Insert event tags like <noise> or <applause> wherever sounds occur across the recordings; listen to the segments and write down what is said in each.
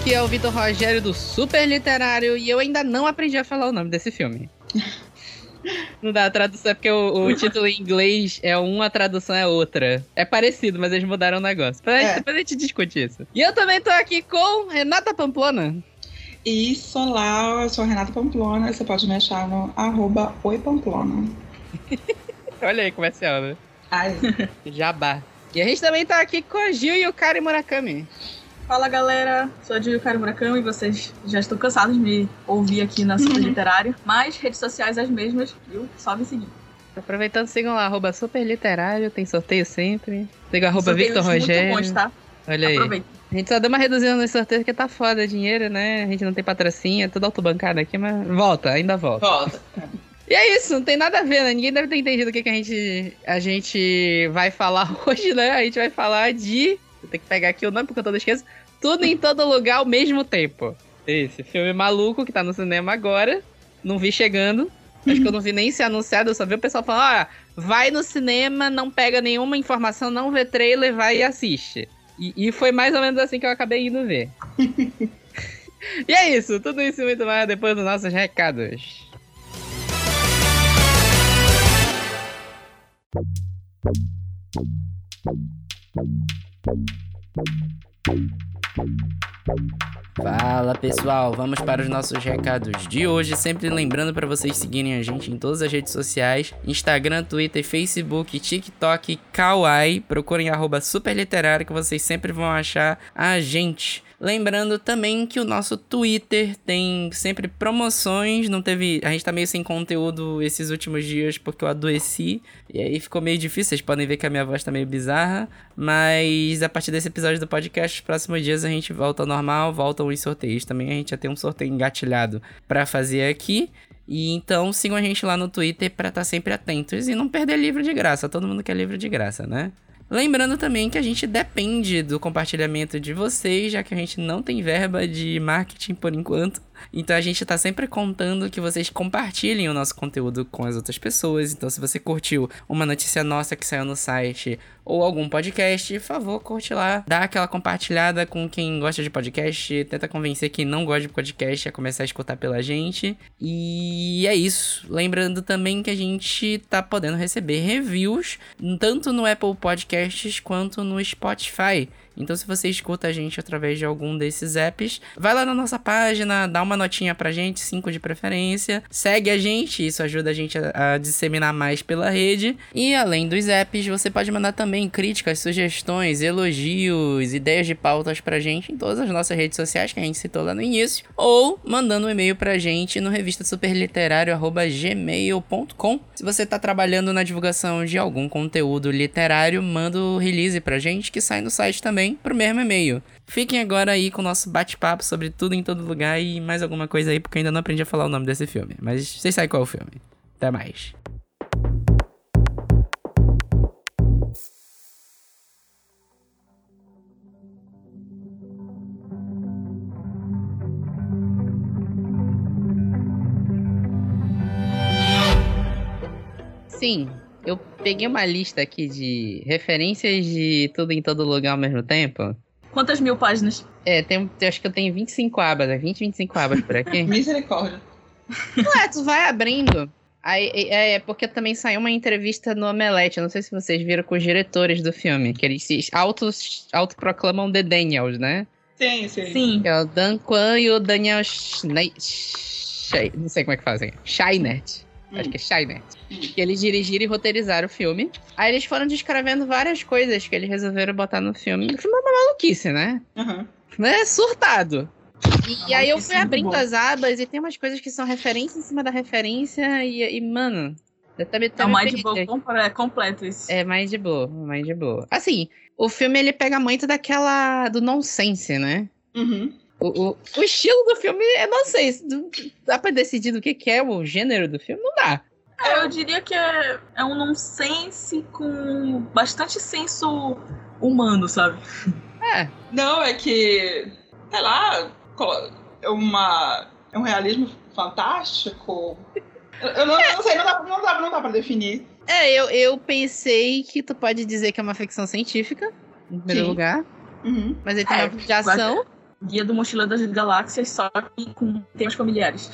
Aqui é o Vitor Rogério do Super Literário e eu ainda não aprendi a falar o nome desse filme. <laughs> Não dá a tradução, é porque o, o, título em inglês é uma, a tradução é outra. É parecido, mas eles mudaram o negócio. Depois, é. depois a gente discute isso. E eu também tô aqui com Renata Pamplona. Isso, lá, eu sou a Renata Pamplona. Você pode me achar no arroba oipamplona. <laughs> Olha aí, comercial, né? Ai. <laughs> Jabá. E a gente também tá aqui com a Gil e o Kari Murakami. Fala galera, sou a Gil Kari Murakami e vocês já estão cansados de me ouvir aqui na Super <laughs> Literário, mas redes sociais as mesmas, viu? Só me seguir. Aproveitando, sigam lá, arroba Super Literário, tem sorteio sempre. Siga arroba Victor Rogério. Muito bons, tá? Olha aí. Aproveita. A gente só deu uma reduzida no sorteio porque tá foda dinheiro, né? A gente não tem patrocínio, é tudo autobancado aqui, mas volta, ainda volta. Volta. E é isso, não tem nada a ver, né? Ninguém deve ter entendido o que, que a, gente, a gente vai falar <laughs> hoje, né? A gente vai falar de. Vou ter que pegar aqui o nome porque eu tô esqueço. Tudo em todo lugar ao mesmo tempo. Esse filme maluco que tá no cinema agora. Não vi chegando. Acho que eu não vi nem ser anunciado, eu só vi o pessoal falando: ah, vai no cinema, não pega nenhuma informação, não vê trailer, vai e assiste. E, e foi mais ou menos assim que eu acabei indo ver. <laughs> e é isso, tudo isso e muito mais depois dos nossos recados. Fala pessoal, vamos para os nossos recados de hoje. Sempre lembrando para vocês seguirem a gente em todas as redes sociais: Instagram, Twitter, Facebook, TikTok, Kawaii. Procurem arroba superliterário que vocês sempre vão achar a gente. Lembrando também que o nosso Twitter tem sempre promoções. Não teve. A gente tá meio sem conteúdo esses últimos dias porque eu adoeci. E aí ficou meio difícil. Vocês podem ver que a minha voz tá meio bizarra. Mas a partir desse episódio do podcast, os próximos dias a gente volta ao normal, voltam os sorteios também. A gente já tem um sorteio engatilhado para fazer aqui. E então sigam a gente lá no Twitter para estar tá sempre atentos e não perder livro de graça. Todo mundo quer livro de graça, né? Lembrando também que a gente depende do compartilhamento de vocês, já que a gente não tem verba de marketing por enquanto. Então a gente tá sempre contando que vocês compartilhem o nosso conteúdo com as outras pessoas. Então se você curtiu uma notícia nossa que saiu no site ou algum podcast, por favor, curte lá, dá aquela compartilhada com quem gosta de podcast, tenta convencer quem não gosta de podcast a começar a escutar pela gente. E é isso. Lembrando também que a gente tá podendo receber reviews tanto no Apple Podcasts quanto no Spotify. Então, se você escuta a gente através de algum desses apps, vai lá na nossa página, dá uma notinha pra gente, 5 de preferência, segue a gente, isso ajuda a gente a, a, disseminar mais pela rede. E além dos apps, você pode mandar também críticas, sugestões, elogios, ideias de pautas pra gente em todas as nossas redes sociais que a gente citou lá no início, ou mandando um e-mail pra gente no revista superliterário@gmail.com. Se você tá trabalhando na divulgação de algum conteúdo literário, manda o release pra gente que sai no site também também pro mesmo e-mail. Fiquem agora aí com o nosso bate-papo sobre tudo em todo lugar e mais alguma coisa aí, porque eu ainda não aprendi a falar o nome desse filme. Mas vocês sabem qual é o filme. Até mais. Sim, eu peguei uma lista aqui de referências de tudo em todo lugar ao mesmo tempo. Quantas mil páginas? É, tem, acho que eu tenho 25 abas, é 20, 25 abas por aqui. <laughs> Misericórdia. Não é, tu vai abrindo. Aí, é, é, porque também saiu uma entrevista no Omelete, não sei se vocês viram com os diretores do filme, que eles se auto, autoproclamam The Daniels, né? Sim, sim. sim. Que é o Dan Kwan e o Daniel Schneider. Não sei como é que fazem. Scheinert. Hum. Acho que é Shiner. Hum. Que eles dirigiram e roteirizaram o filme. Aí eles foram descrevendo várias coisas que eles resolveram botar no filme. O filme é uma maluquice, né? Uhum. É surtado. E, e aí eu fui abrindo as abas e tem umas coisas que são referência em cima da referência e, e mano... Eu também, também é mais de boa, é completo isso. É mais de boa, mais de boa. Assim, o filme ele pega muito daquela... do nonsense, né? Uhum. O, o, o, estilo do filme, eu não sei. Dá pra decidir do que, que é o gênero do filme? Não dá. É, eu diria que é, é um nonsense com bastante senso humano, sabe? É. Não, é que. Sei lá. É, uma, é um realismo fantástico. Eu não, é. não sei, não dá, não, dá, não dá pra definir. É, eu, eu pensei que tu pode dizer que é uma ficção científica, em primeiro Sim. lugar. Uhum. Mas ele tem é, uma de ação. Guia do Mochileiro das Galáxias, só que com temas familiares.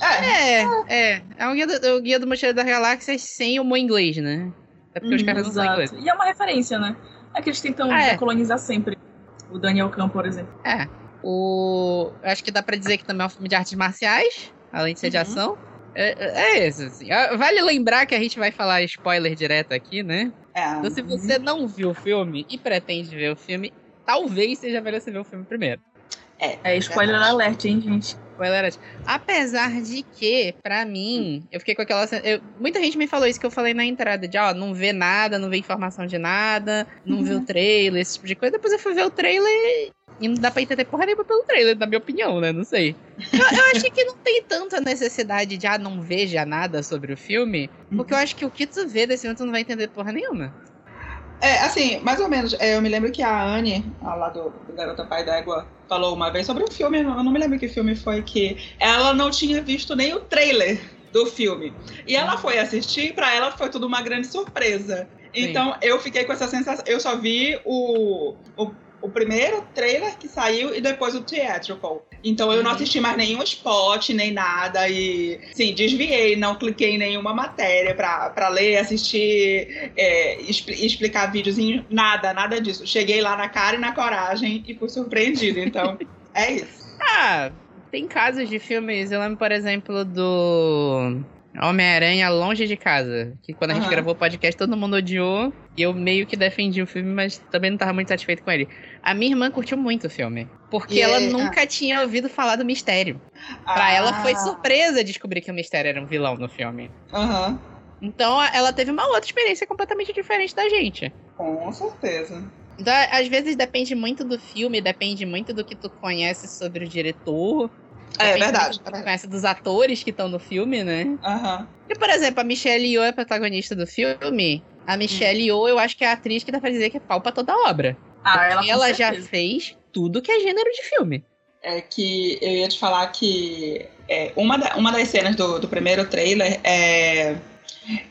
É, É, é. É o guia do, o guia do Mochileiro das Galáxias sem humor inglês, né? É porque os Uhum, caras não sabem inglês. E é uma referência, né? É que eles tentam Ah, é. colonizar sempre. O Daniel Kahn, por exemplo. É. O... Acho que dá pra dizer que também é um filme de artes marciais, além de ser de Uhum. ação. É, é isso, assim. Ah, Vale lembrar que a gente vai falar spoiler direto aqui, né? é. Então, se você não viu o filme e pretende ver o filme, talvez seja melhor você ver o filme primeiro. É spoiler verdade. alert, hein, gente? Spoiler alert. Apesar de que, pra mim, eu fiquei com aquela. eu- muita gente me falou isso que eu falei na entrada: de ó, não vê nada, não vê informação de nada, não vê o trailer, esse tipo de coisa. Depois eu fui ver o trailer e não dá pra entender porra nenhuma pelo trailer, na minha opinião, né? Não sei. Eu, eu achei que não tem tanta necessidade de, ah, não veja nada sobre o filme, porque eu acho que o que tu vê desse filme tu não vai entender porra nenhuma. É, assim, mais ou menos. é, eu me lembro que a Anne, a lá do, do Garota Pai d'Égua, falou uma vez sobre um filme, eu não me lembro que filme foi, que ela não tinha visto nem o trailer do filme. E ela foi assistir, e pra ela foi tudo uma grande surpresa. Então eu fiquei com essa sensação. Eu só vi o, o, o primeiro trailer que saiu e depois o theatrical. Então eu não Uhum. assisti mais nenhum spot, nem nada. E, sim, desviei, não cliquei em nenhuma matéria pra, pra ler, assistir, é, expli- explicar videozinho, nada, nada disso. Cheguei lá na cara e na coragem e fui surpreendido. Então, <laughs> é isso. Ah, tem casos de filmes. Eu lembro, por exemplo, do Homem-Aranha Longe de Casa. Que quando a gente gravou o podcast, todo mundo odiou. E eu meio que defendi o filme, mas também não tava muito satisfeito com ele. A minha irmã curtiu muito o filme. Porque ela é- nunca tinha ouvido falar do mistério. Pra Ah, ela foi surpresa descobrir que o mistério era um vilão no filme. Aham, Então a- ela teve uma outra experiência completamente diferente da gente. com certeza. Então, às vezes depende muito do filme, depende muito do que tu conhece sobre o diretor. É depende verdade. tu conhece dos atores que estão no filme, né? Aham. E, por exemplo, a Michelle Yeoh é a protagonista do filme. A Michelle Yeoh, eu acho que é a atriz que dá pra dizer que é pau pra toda a obra. Ah, ela, e ela já fez tudo que é gênero de filme. é que eu ia te falar que é, uma, da- uma das cenas do, do primeiro trailer é,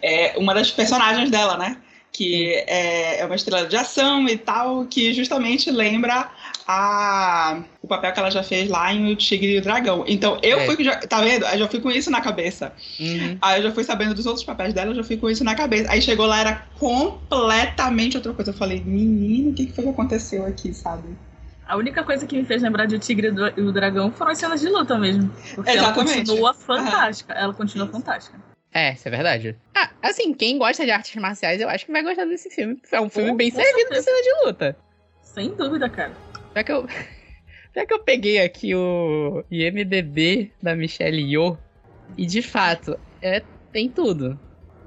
é uma das personagens dela, né? Que é, é uma estrela de ação e tal, que justamente lembra a, o papel que ela já fez lá em O Tigre e o Dragão. Então eu É. fui, já, tá vendo? Eu já fui com isso na cabeça. Uhum. Aí eu já fui sabendo dos outros papéis dela, eu já fui com isso na cabeça. Aí chegou lá, era completamente outra coisa. Eu falei, menino, o que, que foi que aconteceu aqui, sabe? A única coisa que me fez lembrar de O Tigre e o Dragão foram as cenas de luta mesmo. Porque Exatamente. ela continua fantástica. Ela continua Isso. fantástica. É, isso é verdade. Ah, assim, quem gosta de artes marciais, eu acho que vai gostar desse filme. É um filme bem servido de cena de luta. Sem dúvida, cara. Já que eu, <laughs> já que eu peguei aqui o IMDB da Michelle Yeoh, e de fato, é, tem tudo.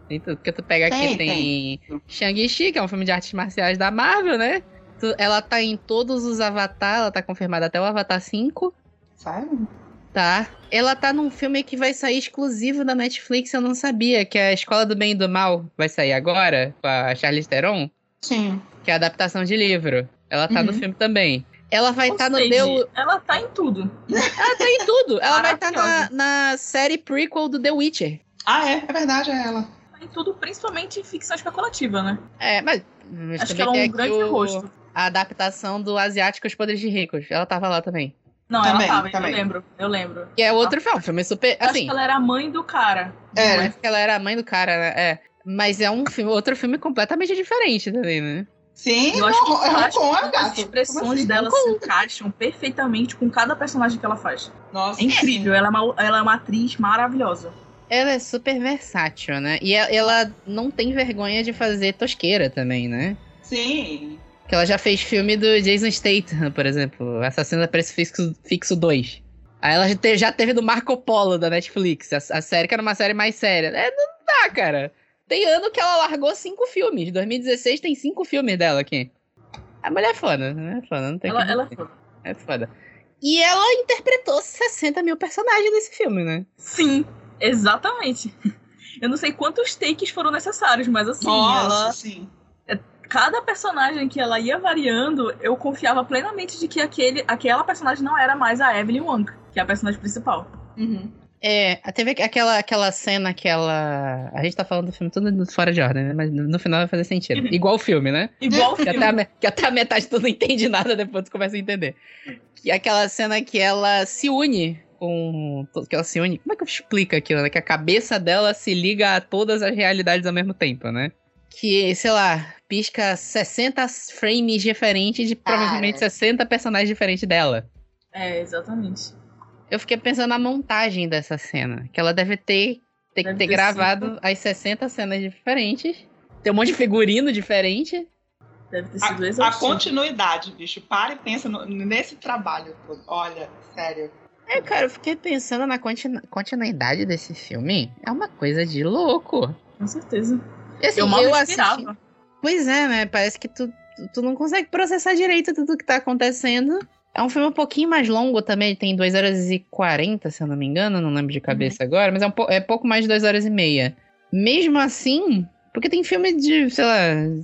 Tem tudo. Porque tu pega aqui, Tem, tem, Shang-Chi, que é um filme de artes marciais da Marvel, né? Tu- ela tá em todos os Avatar, ela tá confirmada até o Avatar 5, Sabe? tá? Ela tá num filme que vai sair exclusivo da Netflix, eu não sabia, que é a Escola do Bem e do Mal, vai sair agora, com a Charlize Theron, Sim. que é a adaptação de livro. Ela tá no Uhum. filme também. Ela vai estar no seja, Deu... Ela tá em tudo. Ela tá em tudo. Ela vai estar na, Maravilhosa. na série prequel do The Witcher. Ah, é, é verdade, é ela. Tá em tudo, principalmente em ficção especulativa, né? É, mas. Acho que ela é tem um grande o- rosto. A adaptação do Asiático Os Poderes de Ricos. Ela tava lá também. Não, Também, ela tava, também. eu lembro, eu lembro. Que é outro filme, filme super. Eu acho Assim, que ela era a mãe do cara. Era. parece que ela era a mãe do cara, né? É. Mas é um filme, outro filme completamente diferente também, né? Sim, Eu acho que é eu acho que as expressões assim? dela se encaixam perfeitamente com cada personagem que ela faz. Nossa, É incrível, ela é uma, ela é uma atriz maravilhosa. Ela é super versátil, né? E ela, não tem vergonha de fazer tosqueira também, né? Sim. Que ela já fez filme do Jason Statham, por exemplo, Assassino a Preço Fixo, Fixo 2. Aí ela já teve, já teve do Marco Polo da Netflix, a, a série que era uma série mais séria. É, não dá, cara. Tem ano que ela largou cinco filmes. 2016 tem cinco filmes dela aqui. A mulher é foda, né? É foda, não tem Ela, que ela é foda. É foda. E ela interpretou 60 mil personagens nesse filme, né? Sim, exatamente. Eu não sei quantos takes foram necessários, mas assim, Nossa, ela, sim. cada personagem que ela ia variando, eu confiava plenamente de que aquele, aquela personagem não era mais a Evelyn Wong, que é a personagem principal. Uhum. É, teve aquela, aquela cena, aquela. A gente tá falando do filme tudo fora de ordem, né? Mas no, final vai fazer sentido. Uhum. Igual o filme, né? Igual o Que filme. até, a, que até a metade tu não entende nada, depois tu começa a entender. Que é aquela cena que ela se une com. Que ela se une. Como é que eu explico aquilo, né? Que a cabeça dela se liga a todas as realidades ao mesmo tempo, né? Que, sei lá, pisca 60 frames diferentes de provavelmente 60 personagens diferentes dela. É, exatamente. Eu fiquei pensando na montagem dessa cena. Que ela deve ter, ter, Deve ter ter gravado as 60 cenas diferentes. Tem um monte de figurino diferente. Deve ter A, sido a exaustivo. continuidade, bicho. Para e pensa no- nesse trabalho. todo. Olha, sério. É, cara, eu fiquei pensando na continu- continuidade desse filme. É uma coisa de louco. Com certeza. E, assim, eu mal assisti- esperava. Pois é, né? Parece que tu, tu, tu não consegue processar direito tudo que tá acontecendo. É um filme um pouquinho mais longo também, tem 2 horas e 40, se eu não me engano, não lembro de cabeça agora, mas é, um po- é pouco mais de 2 horas e meia. Mesmo assim, porque tem filme de, sei lá,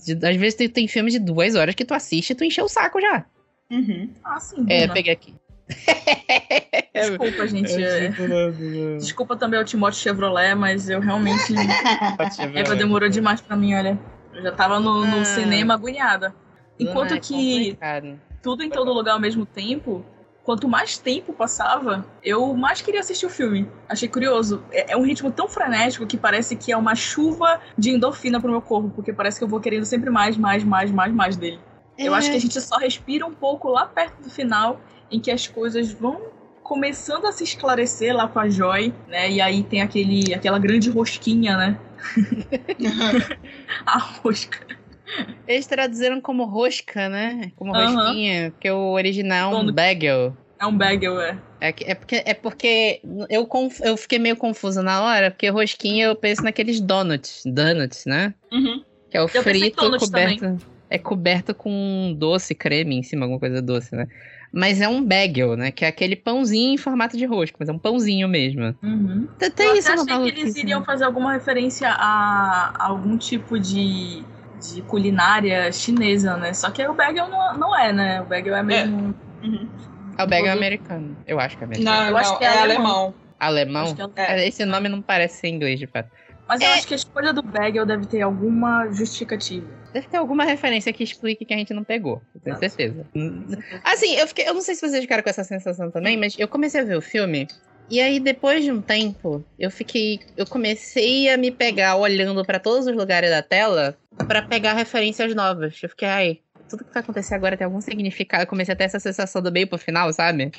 de- às vezes tem, tem filme de 2 horas que tu assiste e tu encheu o saco já. Uhum. Ah, sim. É, Bruna. peguei aqui. <laughs> <laughs> Desculpa, gente. é. Desculpa também ao Timóteo Chevrolet, mas eu realmente. <laughs> Eva demorou demais pra mim, olha. Eu já tava no, no Ah. cinema agoniada. Enquanto Ah, é que complicado. Tudo em todo lugar ao mesmo tempo, quanto mais tempo passava, eu mais queria assistir o filme. Achei curioso. É, é um ritmo tão frenético que parece que é uma chuva de endorfina pro meu corpo, porque parece que eu vou querendo sempre mais, mais, mais, mais, mais dele. Eu acho que a gente só respira um pouco lá perto do final, em que as coisas vão começando a se esclarecer lá com a Joy, né? E aí tem aquele, aquela grande rosquinha, né? <laughs> <laughs> A rosca. Eles traduziram como rosca, né? Como rosquinha, porque o original é um bagel. É um bagel, é. É, é porque, é porque eu, conf- eu fiquei meio confusa na hora, porque rosquinha eu penso naqueles donuts, donuts, né? Uhum. Que é o em frito coberto. É coberto com um doce, creme em cima, alguma coisa doce, né? Mas é um bagel, né? Que é aquele pãozinho em formato de rosca, mas é um pãozinho mesmo. Uhum. Eu até isso no achei que eles maluquice, iriam né? fazer alguma referência a algum tipo de, de culinária chinesa, né? Só que o bagel não, não é, né? O bagel é mesmo... Uhum. É o bagel Produto. americano. Eu acho que é americano. Não, Eu acho não, que é é alemão. alemão. Alemão? Acho que é- É. Esse nome não parece ser inglês, de fato. Mas eu É. acho que a escolha do bagel deve ter alguma justificativa. Deve ter alguma referência que explique que a gente não pegou. eu Tenho certeza. Assim, eu fiquei. Eu não sei se vocês ficaram com essa sensação também, mas eu comecei a ver o filme. E aí, depois de um tempo, eu fiquei. Eu comecei a me pegar olhando pra todos os lugares da tela pra pegar referências novas. Eu fiquei, ai, tudo que vai acontecer agora tem algum significado. Eu comecei a ter essa sensação do meio pro final, sabe?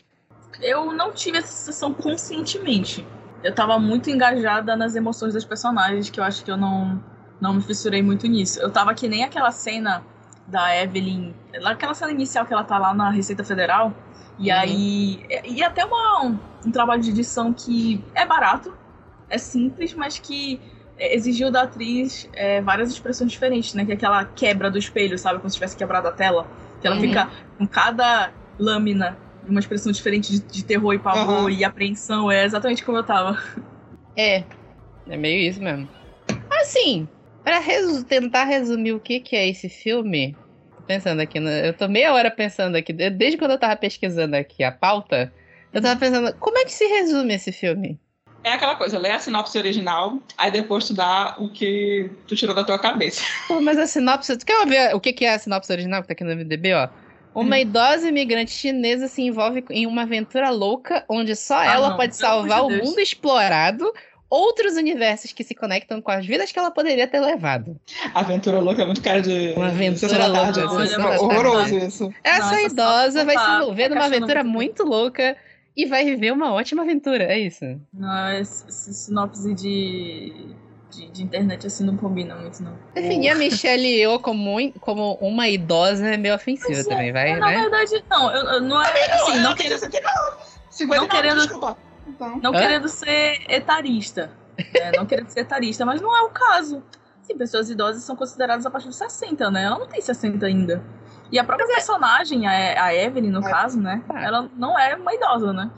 Eu não tive essa sensação conscientemente. Eu tava muito engajada nas emoções dos personagens, que eu acho que eu não, não me fissurei muito nisso. Eu tava que nem aquela cena da Evelyn, lá- aquela cena inicial que ela tá lá na Receita Federal, e Uhum. aí. E até uma, um, um trabalho de edição que é barato, é simples, mas que é, exigiu da atriz é, várias expressões diferentes, né? Que é aquela quebra do espelho, sabe? Como se tivesse quebrado a tela. Que ela Uhum. fica com cada lâmina uma expressão diferente de, de terror e pavor Aham. e apreensão. É exatamente como eu tava. É. É meio isso mesmo. Assim, pra resu- tentar resumir o que, que é esse filme, pensando aqui, no- eu tô meia hora pensando aqui, de- desde quando eu tava pesquisando aqui a pauta, eu tava pensando, como é que se resume esse filme? É aquela coisa, lê a sinopse original, aí depois tu dá o que tu tirou da tua cabeça. <laughs> Pô, mas a sinopse, tu quer ver o que, que é a sinopse original que tá aqui no MDB, ó? Uma idosa imigrante chinesa se envolve em uma aventura louca onde só Ah, ela não, pode amor de salvar o mundo explorado, outros universos que se conectam com as vidas que ela poderia ter levado. Aventura louca é muito cara de. Uma aventura tarde, louca, assim, horroroso isso. Essa Nossa, idosa vai se envolver numa aventura muito muito louca e vai viver uma ótima aventura, é isso. Não, esse, sinopse de, de, de internet assim não combina muito, não. Definir a Michelle Yeoh como, um- como uma idosa é meio ofensiva é, também, vai, Na né? verdade, não, eu, eu não é assim, não, querendo, 59, Não querendo- desculpa. Então, não Hã? querendo ser etarista. né, não querendo ser etarista, mas não é o caso. Sim, pessoas idosas são consideradas a partir de 60, né? Ela não tem 60 ainda. E a própria personagem, a, a Evelyn, no É. caso, né? Tá. Ela não é uma idosa, né?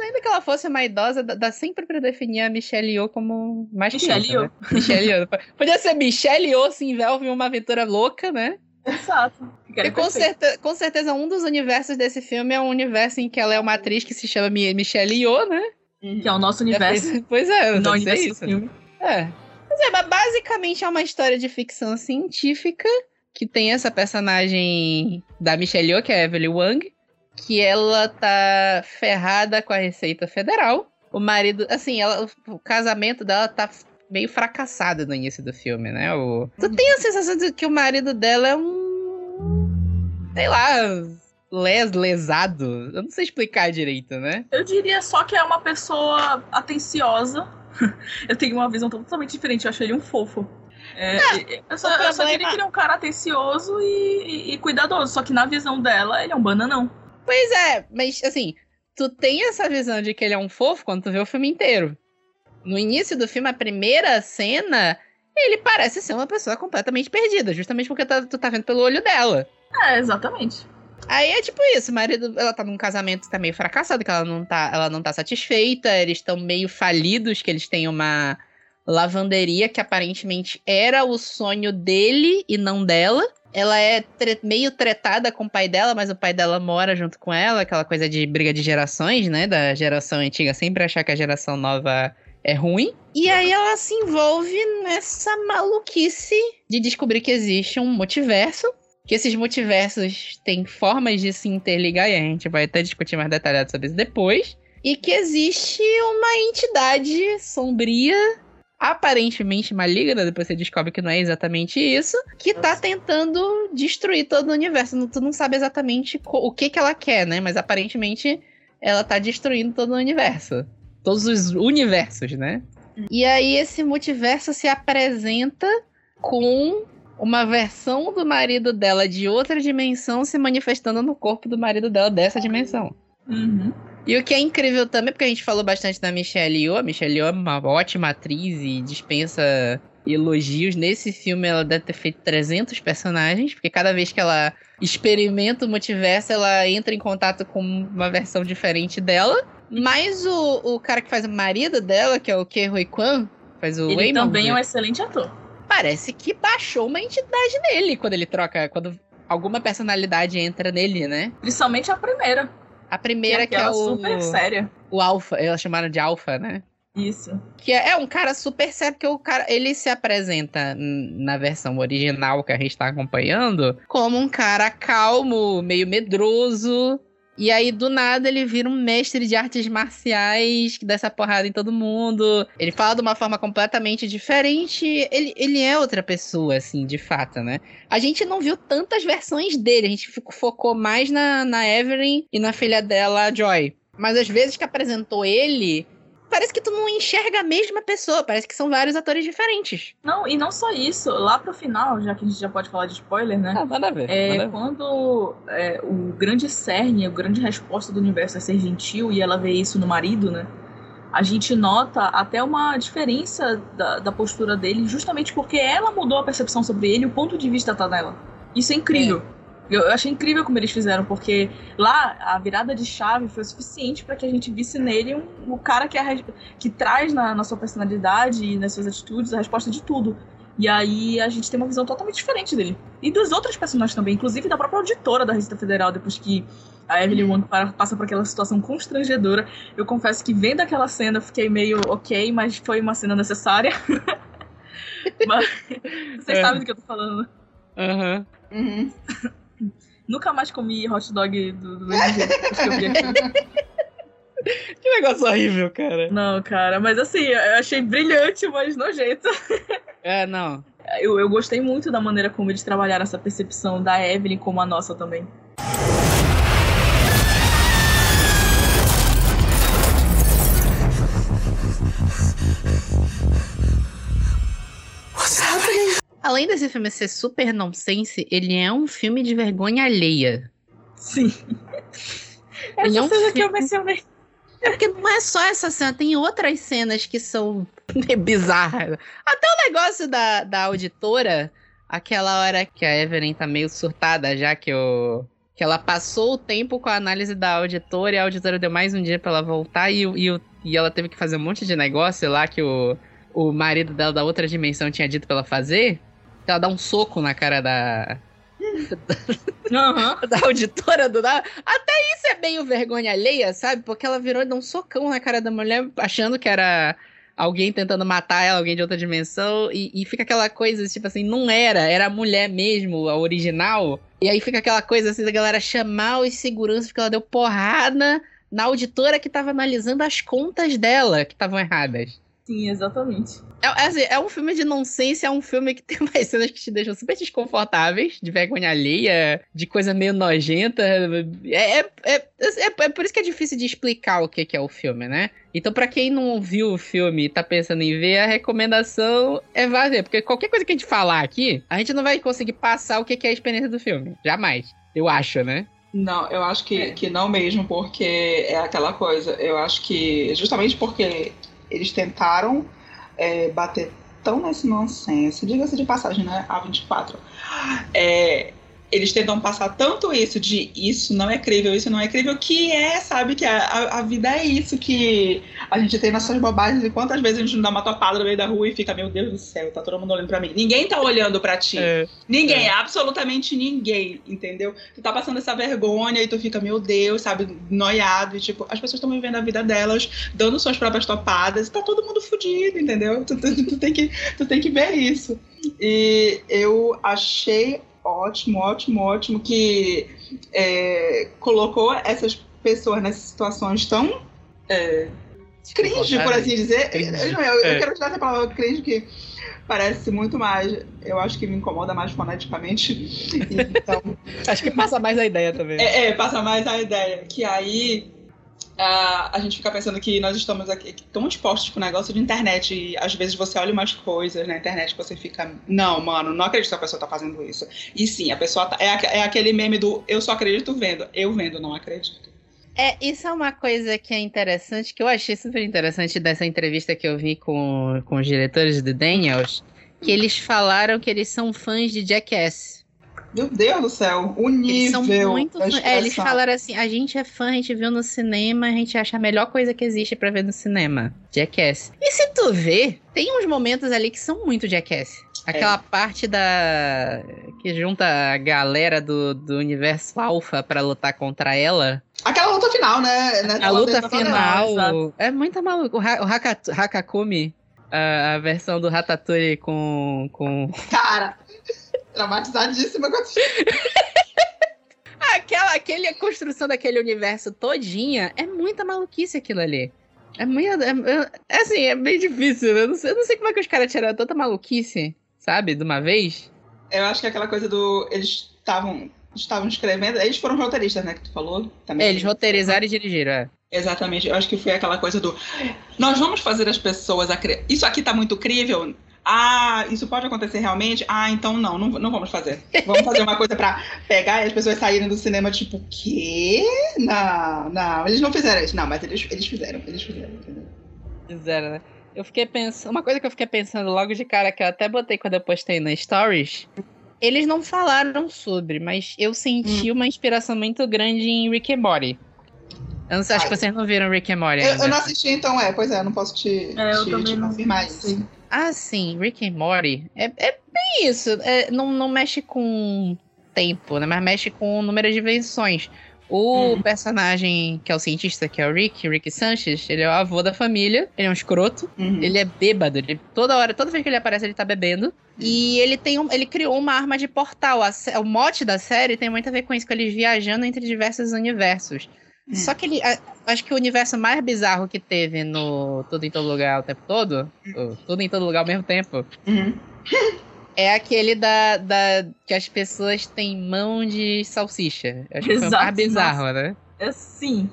Ainda que ela fosse uma idosa, dá- sempre pra definir a Michelle Yeoh como mais Michelle criança, né? Michelle Yeoh. <laughs> Podia ser Michelle Yeoh se envolve em uma aventura louca, né? Exato. E com, perfeito. certe- com certeza um dos universos desse filme é um universo em que ela é uma atriz que se chama Mi- Michelle Yeoh, né? Uhum. Que é o nosso universo. <laughs> Pois é, não não o universo isso. do filme. É. Mas é, mas basicamente é uma história de ficção científica que tem essa personagem da Michelle Yeoh, que é a Evelyn Wang, que ela tá ferrada com a Receita Federal. O marido, assim, ela, o casamento dela tá meio fracassado no início do filme, né? O, tu tem a sensação de que o marido dela é um. sei lá. Les, lesado. Eu não sei explicar direito, né? Eu diria só que é uma pessoa atenciosa. <laughs> eu tenho uma visão totalmente diferente, eu acho ele um fofo. É, eu, só, eu só diria que ele é um cara atencioso e, e, e cuidadoso, só que na visão dela, ele é um bananão. Pois é, mas assim, tu tem essa visão de que ele é um fofo quando tu vê o filme inteiro. No início do filme, a primeira cena, ele parece ser uma pessoa completamente perdida, justamente porque tá- tu tá vendo pelo olho dela. É, exatamente. Aí é tipo isso, o marido, ela tá num casamento que tá meio fracassado, que ela não tá, ela não tá satisfeita, eles estão meio falidos, que eles têm uma lavanderia que aparentemente era o sonho dele e não dela. Ela é tre- meio tretada com o pai dela, mas o pai dela mora junto com ela, aquela coisa de briga de gerações, né? Da geração antiga sempre achar que a geração nova é ruim. E aí ela se envolve nessa maluquice de descobrir que existe um multiverso que esses multiversos têm formas de se interligar, e a gente vai até discutir mais detalhado sobre isso depois. E que existe uma entidade sombria, aparentemente maligna, depois você descobre que não é exatamente isso, que tá tentando destruir todo o universo. Tu não sabe exatamente o que, que ela quer, né? Mas aparentemente ela tá destruindo todo o universo. Todos os universos, né? E aí esse multiverso se apresenta com uma versão do marido dela de outra dimensão se manifestando no corpo do marido dela dessa dimensão. Uhum. E o que é incrível também, porque a gente falou bastante da Michelle Yeoh, a Michelle Yeoh é uma ótima atriz e dispensa elogios. Nesse filme ela deve ter feito 300 personagens, porque cada vez que ela experimenta o multiverso, ela entra em contato com uma versão diferente dela. Mas o, o cara que faz o marido dela, que é o Ke Huy Kwan, faz o Ele também é um excelente ator. parece que baixou uma entidade nele quando ele troca, quando alguma personalidade entra nele, né? Principalmente a primeira. A primeira que é aquela o, super séria. o Alpha, elas chamaram de Alpha, né? Isso. Que é, é um cara super sério, porque o cara, ele se apresenta na versão original que a gente tá acompanhando como um cara calmo, meio medroso. E aí, do nada, ele vira um mestre de artes marciais que dá essa porrada em todo mundo. Ele fala de uma forma completamente diferente. Ele, ele é outra pessoa, assim, de fato, né? A gente não viu tantas versões dele. A gente focou mais na, na Evelyn e na filha dela, Joy. Mas às vezes que apresentou ele, parece que tu não enxerga a mesma pessoa. Parece que são vários atores diferentes. Não, e não só isso. Lá pro final, já que a gente já pode falar de spoiler, né? Ah, nada a ver. É ver. quando é, o grande cerne, a grande resposta do universo é ser gentil e ela vê isso no marido, né? A gente nota até uma diferença da, da postura dele, justamente porque ela mudou a percepção sobre ele, o ponto de vista tá nela. Isso é incrível. Eu, eu achei incrível como eles fizeram, porque lá a virada de chave foi o suficiente para que a gente visse nele um, o cara que, é que traz na, na sua personalidade e nas suas atitudes a resposta de tudo. E aí a gente tem uma visão totalmente diferente dele. E dos outros personagens também, inclusive da própria auditora da Receita Federal, depois que a Evelyn Wong para- passa por aquela situação constrangedora. Eu confesso que vendo aquela cena eu fiquei meio ok, mas foi uma cena necessária. <laughs> mas <laughs> vocês É. sabem do que eu tô falando. né? Aham. Uhum. <laughs> Nunca mais comi hot dog do, do mesmo jeito que eu vi. <laughs> Que negócio horrível, cara. Não, cara, mas assim, eu achei brilhante, mas nojento. É, não. Eu, eu gostei muito da maneira como eles trabalharam essa percepção da Evelyn como a nossa também. Além desse filme ser super nonsense, ele é um filme de vergonha alheia. Sim. Ele é Essa um cena que eu filme- mencionei. É porque não é só essa cena, tem outras cenas que são <laughs> bizarras. Até o negócio da, da auditora, aquela hora que a Evelyn tá meio surtada já que o. Que ela passou o tempo com a análise da auditora e a auditora deu mais um dia pra ela voltar e, e, e ela teve que fazer um monte de negócio lá que o, o marido dela da outra dimensão tinha dito pra ela fazer. Ela dá um soco na cara da, <laughs> Uhum. <laughs> da auditora do. Até isso é meio vergonha alheia, sabe? Porque ela virou e deu um socão na cara da mulher, achando que era alguém tentando matar ela, alguém de outra dimensão, e, e fica aquela coisa, tipo assim, não era, era a mulher mesmo, a original. E aí fica aquela coisa assim da galera chamar os seguranças porque ela deu porrada na auditora que tava analisando as contas dela que estavam erradas. Sim, exatamente. É, é assim, é um filme de nonsense, é um filme que <laughs> tem umas cenas que te deixam super desconfortáveis, de vergonha alheia, de coisa meio nojenta. É, é, é, é, é por isso que é difícil de explicar o que, que é o filme, né? Então, pra quem não viu o filme e tá pensando em ver, a recomendação é vá ver. Porque qualquer coisa que a gente falar aqui, a gente não vai conseguir passar o que, que é a experiência do filme. Jamais. Eu acho, né? Não, eu acho que, que não mesmo, porque é aquela coisa. Eu acho que justamente porque eles tentaram é, bater tão nesse nonsense, diga-se de passagem, né? A24. É, eles tentam passar tanto isso de isso não é crível, isso não é crível, que é, sabe, que a, a vida é isso, que a gente tem nossas bobagens e quantas vezes a gente não dá uma topada no meio da rua e fica, meu Deus do céu, tá todo mundo olhando pra mim. Ninguém tá olhando pra ti. É, ninguém, é. absolutamente ninguém, entendeu? Tu tá passando essa vergonha e tu fica, meu Deus, sabe, noiado, e tipo, as pessoas estão vivendo a vida delas, dando suas próprias topadas, e tá todo mundo fudido, entendeu? Tu, tu, tu, tem que, tu tem que ver isso. E eu achei ótimo, ótimo, ótimo que é, colocou essas pessoas nessas situações tão é, cringe, por assim dizer. Eu, eu, eu é. quero usar essa palavra cringe que parece muito mais. Eu acho que me incomoda mais foneticamente. <laughs> Então, acho que passa mais a ideia também. É, é, passa mais a ideia. Que aí a, a gente fica pensando que nós estamos aqui tão expostos com o negócio de internet e às vezes você olha umas coisas na internet que você fica, não, mano, não acredito que a pessoa tá fazendo isso. E sim, a pessoa tá, é, é aquele meme do eu só acredito vendo, eu vendo, não acredito. É, isso é uma coisa que é interessante, que eu achei super interessante dessa entrevista que eu vi com, com os diretores do Daniels, que eles falaram que eles são fãs de Jackass. Meu Deus do céu, o nível. Eles são muito fãs. É, eles falaram assim: a gente é fã, a gente viu no cinema, a gente acha a melhor coisa que existe para ver no cinema. Jackass. E se tu vê, tem uns momentos ali que são muito Jackass. Aquela é. parte da. que junta a galera do, do universo Alpha para lutar contra ela. Aquela luta final, né? Nessa a luta final. É muito maluco. O, ha o Hakakumi, a, a versão do Ratatouille com. com... Cara! Traumatizadíssima com <laughs> Aquela aquele, a construção daquele universo todinha é muita maluquice aquilo ali. É muito. É, é, é assim, é bem difícil. Eu não, sei, eu não sei como é que os caras tiraram tanta maluquice, sabe? De uma vez. Eu acho que é aquela coisa do. Eles estavam. Estavam escrevendo. Eles foram roteiristas, né? Que tu falou. Também. É, eles roteirizaram e dirigiram, é. Exatamente. Eu acho que foi aquela coisa do. Nós vamos fazer as pessoas. Acre... Isso aqui tá muito crível ah, isso pode acontecer realmente? Ah, então não, não, não vamos fazer. Vamos fazer uma coisa para pegar e as pessoas saírem do cinema, tipo, quê? Não, não, eles não fizeram isso. Não, mas eles, eles fizeram, eles fizeram, entendeu? Fizeram, né? Eu fiquei pensando. Uma coisa que eu fiquei pensando logo de cara, que eu até botei quando eu postei na Stories. Eles não falaram sobre, mas eu senti hum. uma inspiração muito grande em Rick and Morty. Eu não sei, acho que vocês não viram Rick and Morty. Eu, eu, não assisti, então é, pois é, eu não posso te, é, te, te confirmar isso. Ah, sim, Rick and Morty. É, é bem isso. É, não, não mexe com tempo, né? Mas mexe com o número de invenções. O uhum. personagem que é o cientista, que é o Rick, Rick Sanchez, ele é o avô da família, ele é um escroto, uhum. ele é bêbado, ele, toda hora, toda vez que ele aparece, ele tá bebendo. E ele tem um, ele criou uma arma de portal. A, o mote da série tem muito a ver com isso, com eles viajando entre diversos universos. Hum. Só que ele. Acho que o universo mais bizarro que teve no Tudo em Todo Lugar o tempo todo, Tudo em Todo Lugar ao mesmo tempo, uhum. é aquele da, da. que as pessoas têm mão de salsicha. Acho que foi o mais bizarro, nossa. né? É sim.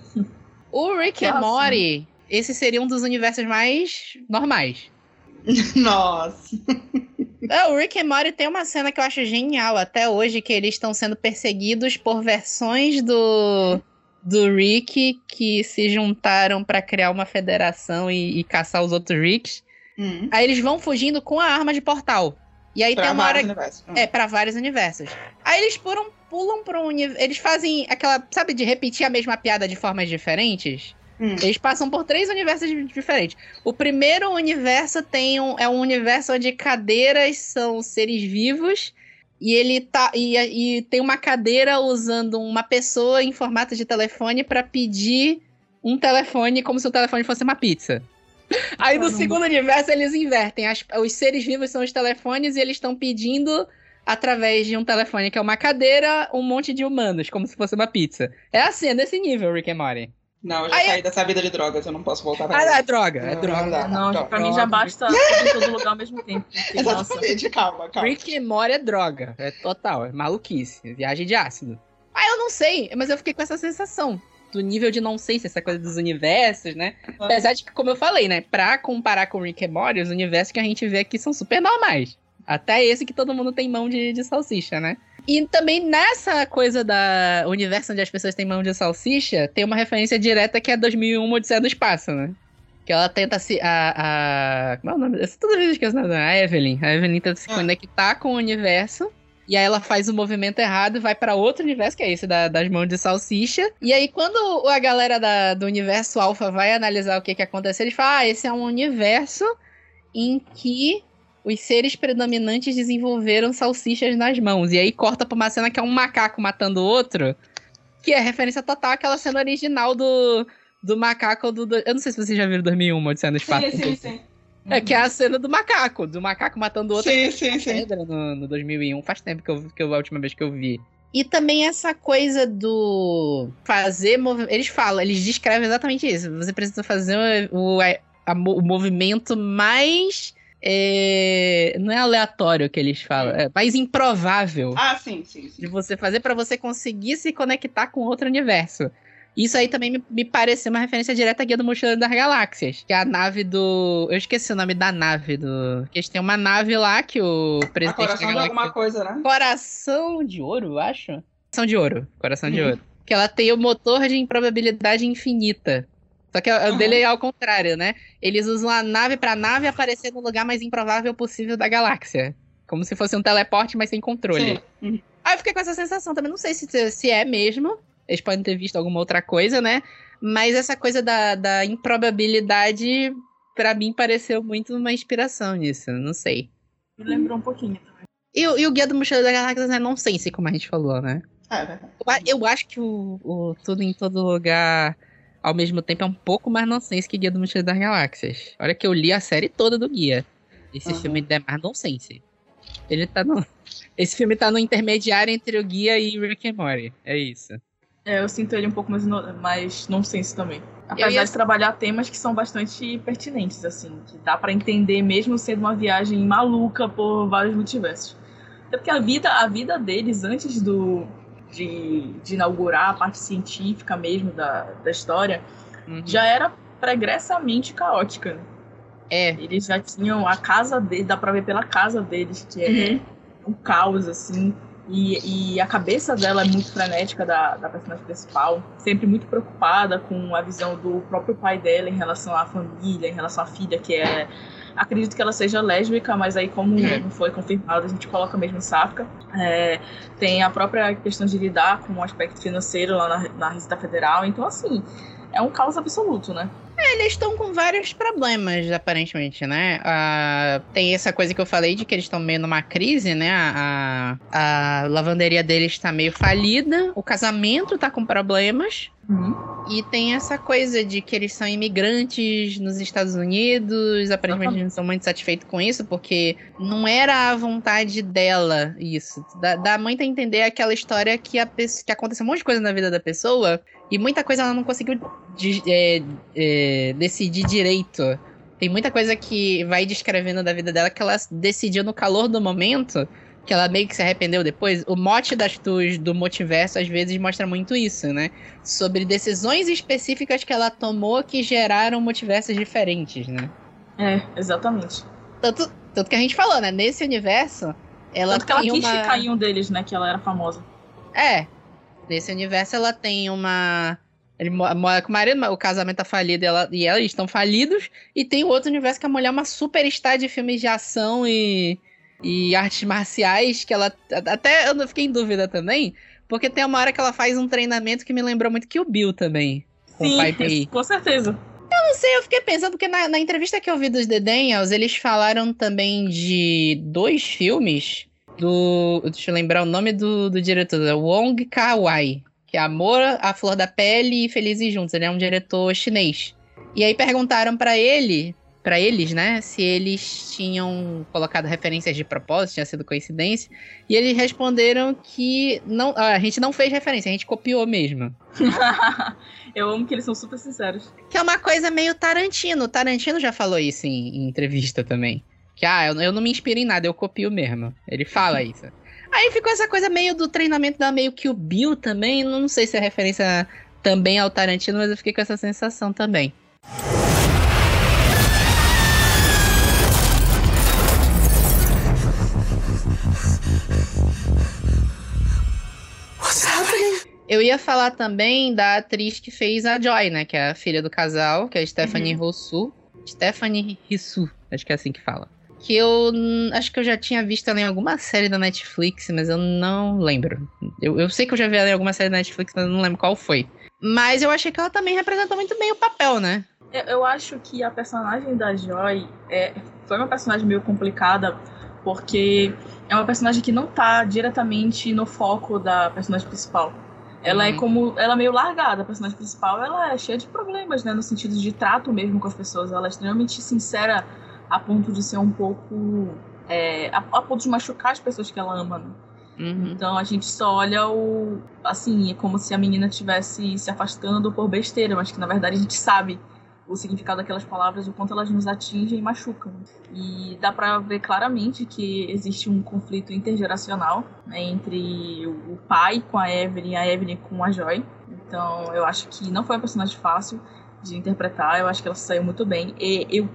O Rick e Morty, esse seria um dos universos mais normais. <laughs> Nossa. É, o Rick e Morty tem uma cena que eu acho genial até hoje, que eles estão sendo perseguidos por versões do do Rick que se juntaram para criar uma federação e, e, caçar os outros Ricks. Hum. Aí eles vão fugindo com a arma de portal. E aí pra tem uma hora. Universos. É, para vários universos. Aí eles pulam, pulam pra um universo. Eles fazem aquela. Sabe, de repetir a mesma piada de formas diferentes? Hum. Eles passam por três universos diferentes. O primeiro universo tem um, é um universo onde cadeiras são seres vivos E ele tá. E, e tem uma cadeira usando uma pessoa em formato de telefone para pedir um telefone como se o telefone fosse uma pizza. <laughs> Aí no segundo universo eles invertem. As- os seres vivos são os telefones e eles estão pedindo através de um telefone que é uma cadeira, um monte de humanos, como se fosse uma pizza. É assim, é nesse nível, Rick and Morty. Não, eu já Aí- saí dessa vida de drogas, eu não posso voltar pra Ah, é droga, é Não, droga. não dá. Não, Não, pra mim já basta em todo lugar ao mesmo tempo. <laughs> porque, nossa, Exatamente, calma, calma. Rick and Morty é droga. É total, é maluquice. é Viagem de ácido. Ah, eu não sei, mas eu fiquei com essa sensação. Do nível de não sei se essa coisa dos universos, né? Apesar de que, como eu falei, né? Pra comparar com Rick and Morty, os universos que a gente vê aqui são super normais. Até esse que todo mundo tem mão de, de salsicha, né? E também nessa coisa da universo onde as pessoas têm mão de salsicha, tem uma referência direta que é 2001 Odisseia do Espaço, né? Que ela tenta se. A. a como é o nome? Eu toda vez esqueço o nome. A Evelyn. A Evelyn tenta se Ah. conectar com o universo. E aí ela faz o movimento errado e vai pra outro universo, que é esse da- das mãos de salsicha. E aí, quando a galera da- do universo alfa vai analisar o que, que aconteceu, eles falam: ah, esse é um universo em que os seres predominantes desenvolveram salsichas nas mãos. E aí corta pra uma cena que é um macaco matando o outro, que é referência total àquela cena original do, do macaco do, do- Eu não sei se vocês já viram 2001, Odisseia no Espaço. Sim, sim, sim. É que é a cena do macaco, do macaco matando o outro Sim, sim, sim. pedra no, no 2001. Faz tempo que eu, que eu a última vez que eu vi. E também essa coisa do fazer movi- Eles falam, eles descrevem exatamente isso. Você precisa fazer o, a- mo- o movimento mais. É, não é aleatório que eles falam, é mais improvável Ah, sim, sim, de sim. você fazer pra você conseguir se conectar com outro universo. Isso aí também me, me pareceu uma referência direta à Guia do Mochileiro das Galáxias. Que é a nave do. Eu esqueci o nome da nave do. Que eles têm uma nave lá que o A presidente da coração de alguma coisa, né? Coração de ouro, eu acho. Coração de ouro. Coração de Uhum. ouro. Que ela tem o motor de improbabilidade infinita. Só que o Uhum. dele é ao contrário, né? Eles usam a nave pra nave aparecer no lugar mais improvável possível da galáxia. Como se fosse um teleporte, mas sem controle. Sim. Uhum. Aí eu fiquei com essa sensação também. Não sei se, se é mesmo. Eles podem ter visto alguma outra coisa, né? Mas essa coisa da, da improbabilidade, pra mim, pareceu muito uma inspiração nisso. Não sei. me lembrou um pouquinho também. E, o- e o Guia do Mochileiro da Galáxia é nonsense, como a gente falou, né? É, é verdade. Eu, eu acho que o, o Tudo em Todo Lugar, ao mesmo tempo, é um pouco mais nonsense que Guia do Mochileiro das Galáxias. Olha que eu li a série toda do Guia. Esse Uhum. filme é mais nonsense. Ele tá no... Esse filme tá no intermediário entre o Guia e Rick and Morty. É isso. É, eu sinto ele um pouco mais, no, mais nonsense também. Apesar ia- de trabalhar temas que são bastante pertinentes, assim, que dá pra entender mesmo sendo uma viagem maluca por vários multiversos. Até porque a vida, a vida deles antes do de, de inaugurar a parte científica mesmo da, da história Uhum. já era pregressamente caótica. É. Eles já tinham a casa deles, dá pra ver pela casa deles, que é um caos, assim. E, e a cabeça dela é muito frenética, da, da personagem principal. Sempre muito preocupada com a visão do próprio pai dela em relação à família, em relação à filha, que é. Acredito que ela seja lésbica, mas aí, como Uhum. não foi confirmado, a gente coloca mesmo sáfica. É, tem a própria questão de lidar com o aspecto financeiro lá na, na Receita Federal. Então, assim, é um caos absoluto, né? Eles estão com vários problemas, aparentemente, né? Ah, tem essa coisa que eu falei de que eles estão meio numa crise, né? A, a, a lavanderia deles está meio falida, o casamento tá com problemas. E tem essa coisa de que eles são imigrantes nos Estados Unidos, aparentemente eles não são muito satisfeitos com isso, porque não era a vontade dela isso. Dá, dá muito a entender aquela história que, a, que aconteceu um monte de coisa na vida da pessoa e muita coisa ela não conseguiu de- é, é, decidir direito. Tem muita coisa que vai descrevendo da vida dela que ela decidiu no calor do momento, que ela meio que se arrependeu depois. O mote das tuas do multiverso às vezes mostra muito isso, né? Sobre decisões específicas que ela tomou que geraram multiversos diferentes, né? É, exatamente. Tanto, tanto que a gente falou, né? Nesse universo, ela Tanto que ela quis uma... ficar em um deles, né? Que ela era famosa. É. Nesse universo ela tem uma. Ele mo- mora com o marido, o casamento tá falido e, ela, e eles estão falidos. E tem o outro universo que a mulher é uma superstar de filmes de ação e, e artes marciais, que ela. Até eu fiquei em dúvida também, porque tem uma hora que ela faz um treinamento que me lembrou muito que o Bill também. Com o pai Pei. com certeza. Não sei, eu fiquei pensando, porque na, na entrevista que eu vi dos The Daniels, eles falaram também de dois filmes do. Deixa eu lembrar o nome do, do diretor, é Wong Kar-wai, que é Amor, A Flor da Pele e Felizes Juntos. Ele é um diretor chinês. E aí perguntaram para ele, para eles, né, se eles tinham colocado referências de propósito, tinha sido coincidência. E eles responderam que não, a gente não fez referência, a gente copiou mesmo. <laughs> eu amo que eles são super sinceros. Que é uma coisa meio Tarantino. Tarantino já falou isso em, em entrevista também. Que, ah, eu, eu não me inspiro em nada, eu copio mesmo. Ele fala <laughs> isso. Aí ficou essa coisa meio do treinamento da meio que o Bill também. Não sei se é referência também ao Tarantino, mas eu fiquei com essa sensação também. Eu ia falar também da atriz que fez a Joy, né? Que é a filha do casal, que é a Stephanie uhum. Rousseau. Stephanie Rissu, acho que é assim que fala que eu acho que eu já tinha visto ela em alguma série da Netflix, mas eu não lembro. Eu, eu sei que eu já vi ela em alguma série da Netflix, mas eu não lembro qual foi. Mas eu achei que ela também representou muito bem o papel, né? Eu, eu acho que a personagem da Joy é, foi uma personagem meio complicada, porque é uma personagem que não tá diretamente no foco da personagem principal. Ela é uhum. é como. Ela é meio largada, a personagem principal, ela é cheia de problemas, né? No sentido de trato mesmo com as pessoas. Ela é extremamente sincera a ponto de ser um pouco. É, a, a, ponto de machucar as pessoas que ela ama. Né? Uhum. Então a gente só olha o. Assim, é como se a menina estivesse se afastando por besteira, mas que na verdade a gente sabe o significado daquelas palavras, o quanto elas nos atingem e machucam. E dá para ver claramente que existe um conflito intergeracional né, entre o pai com a Evelyn e a Evelyn com a Joy. Então eu acho que não foi uma personagem fácil de interpretar, eu acho que ela saiu muito bem. E eu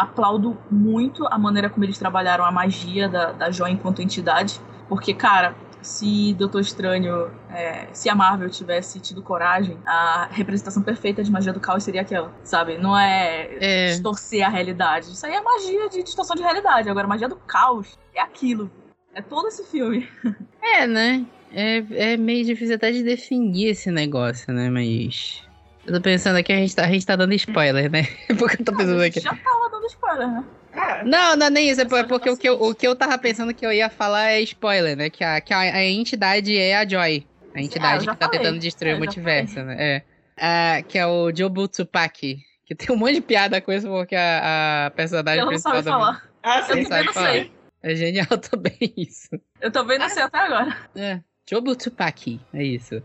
aplaudo muito a maneira como eles trabalharam a magia da, da Joy enquanto entidade. Porque, cara, se Doutor Estranho, é, se a Marvel tivesse tido coragem, a representação perfeita de magia do caos seria aquela, sabe? Não é, é. distorcer a realidade. Isso aí é magia de distorção de realidade. Agora, magia do caos é aquilo. É todo esse filme. <laughs> É, né? É, é meio difícil até de definir esse negócio, né? Mas. Eu tô pensando aqui, a gente tá, a gente tá dando spoiler, né? <laughs> Porque eu tô pensando aqui. Já tava dando spoiler, né? Não, não é nem isso, é porque o que, eu, o que eu tava pensando que eu ia falar é spoiler, né? Que a, que a, a entidade é a Joy. A entidade que tá falei. tentando destruir é, o multiverso, né? É. Ah, que é o Jobu Tsupaki. Que tem um monte de piada com isso, porque a, a personagem eu principal. Não sabe falar. Ah, eu também não falar. sei. É genial <laughs> também isso. Eu também não sei até agora. É. Jobu Tsupaki, é isso.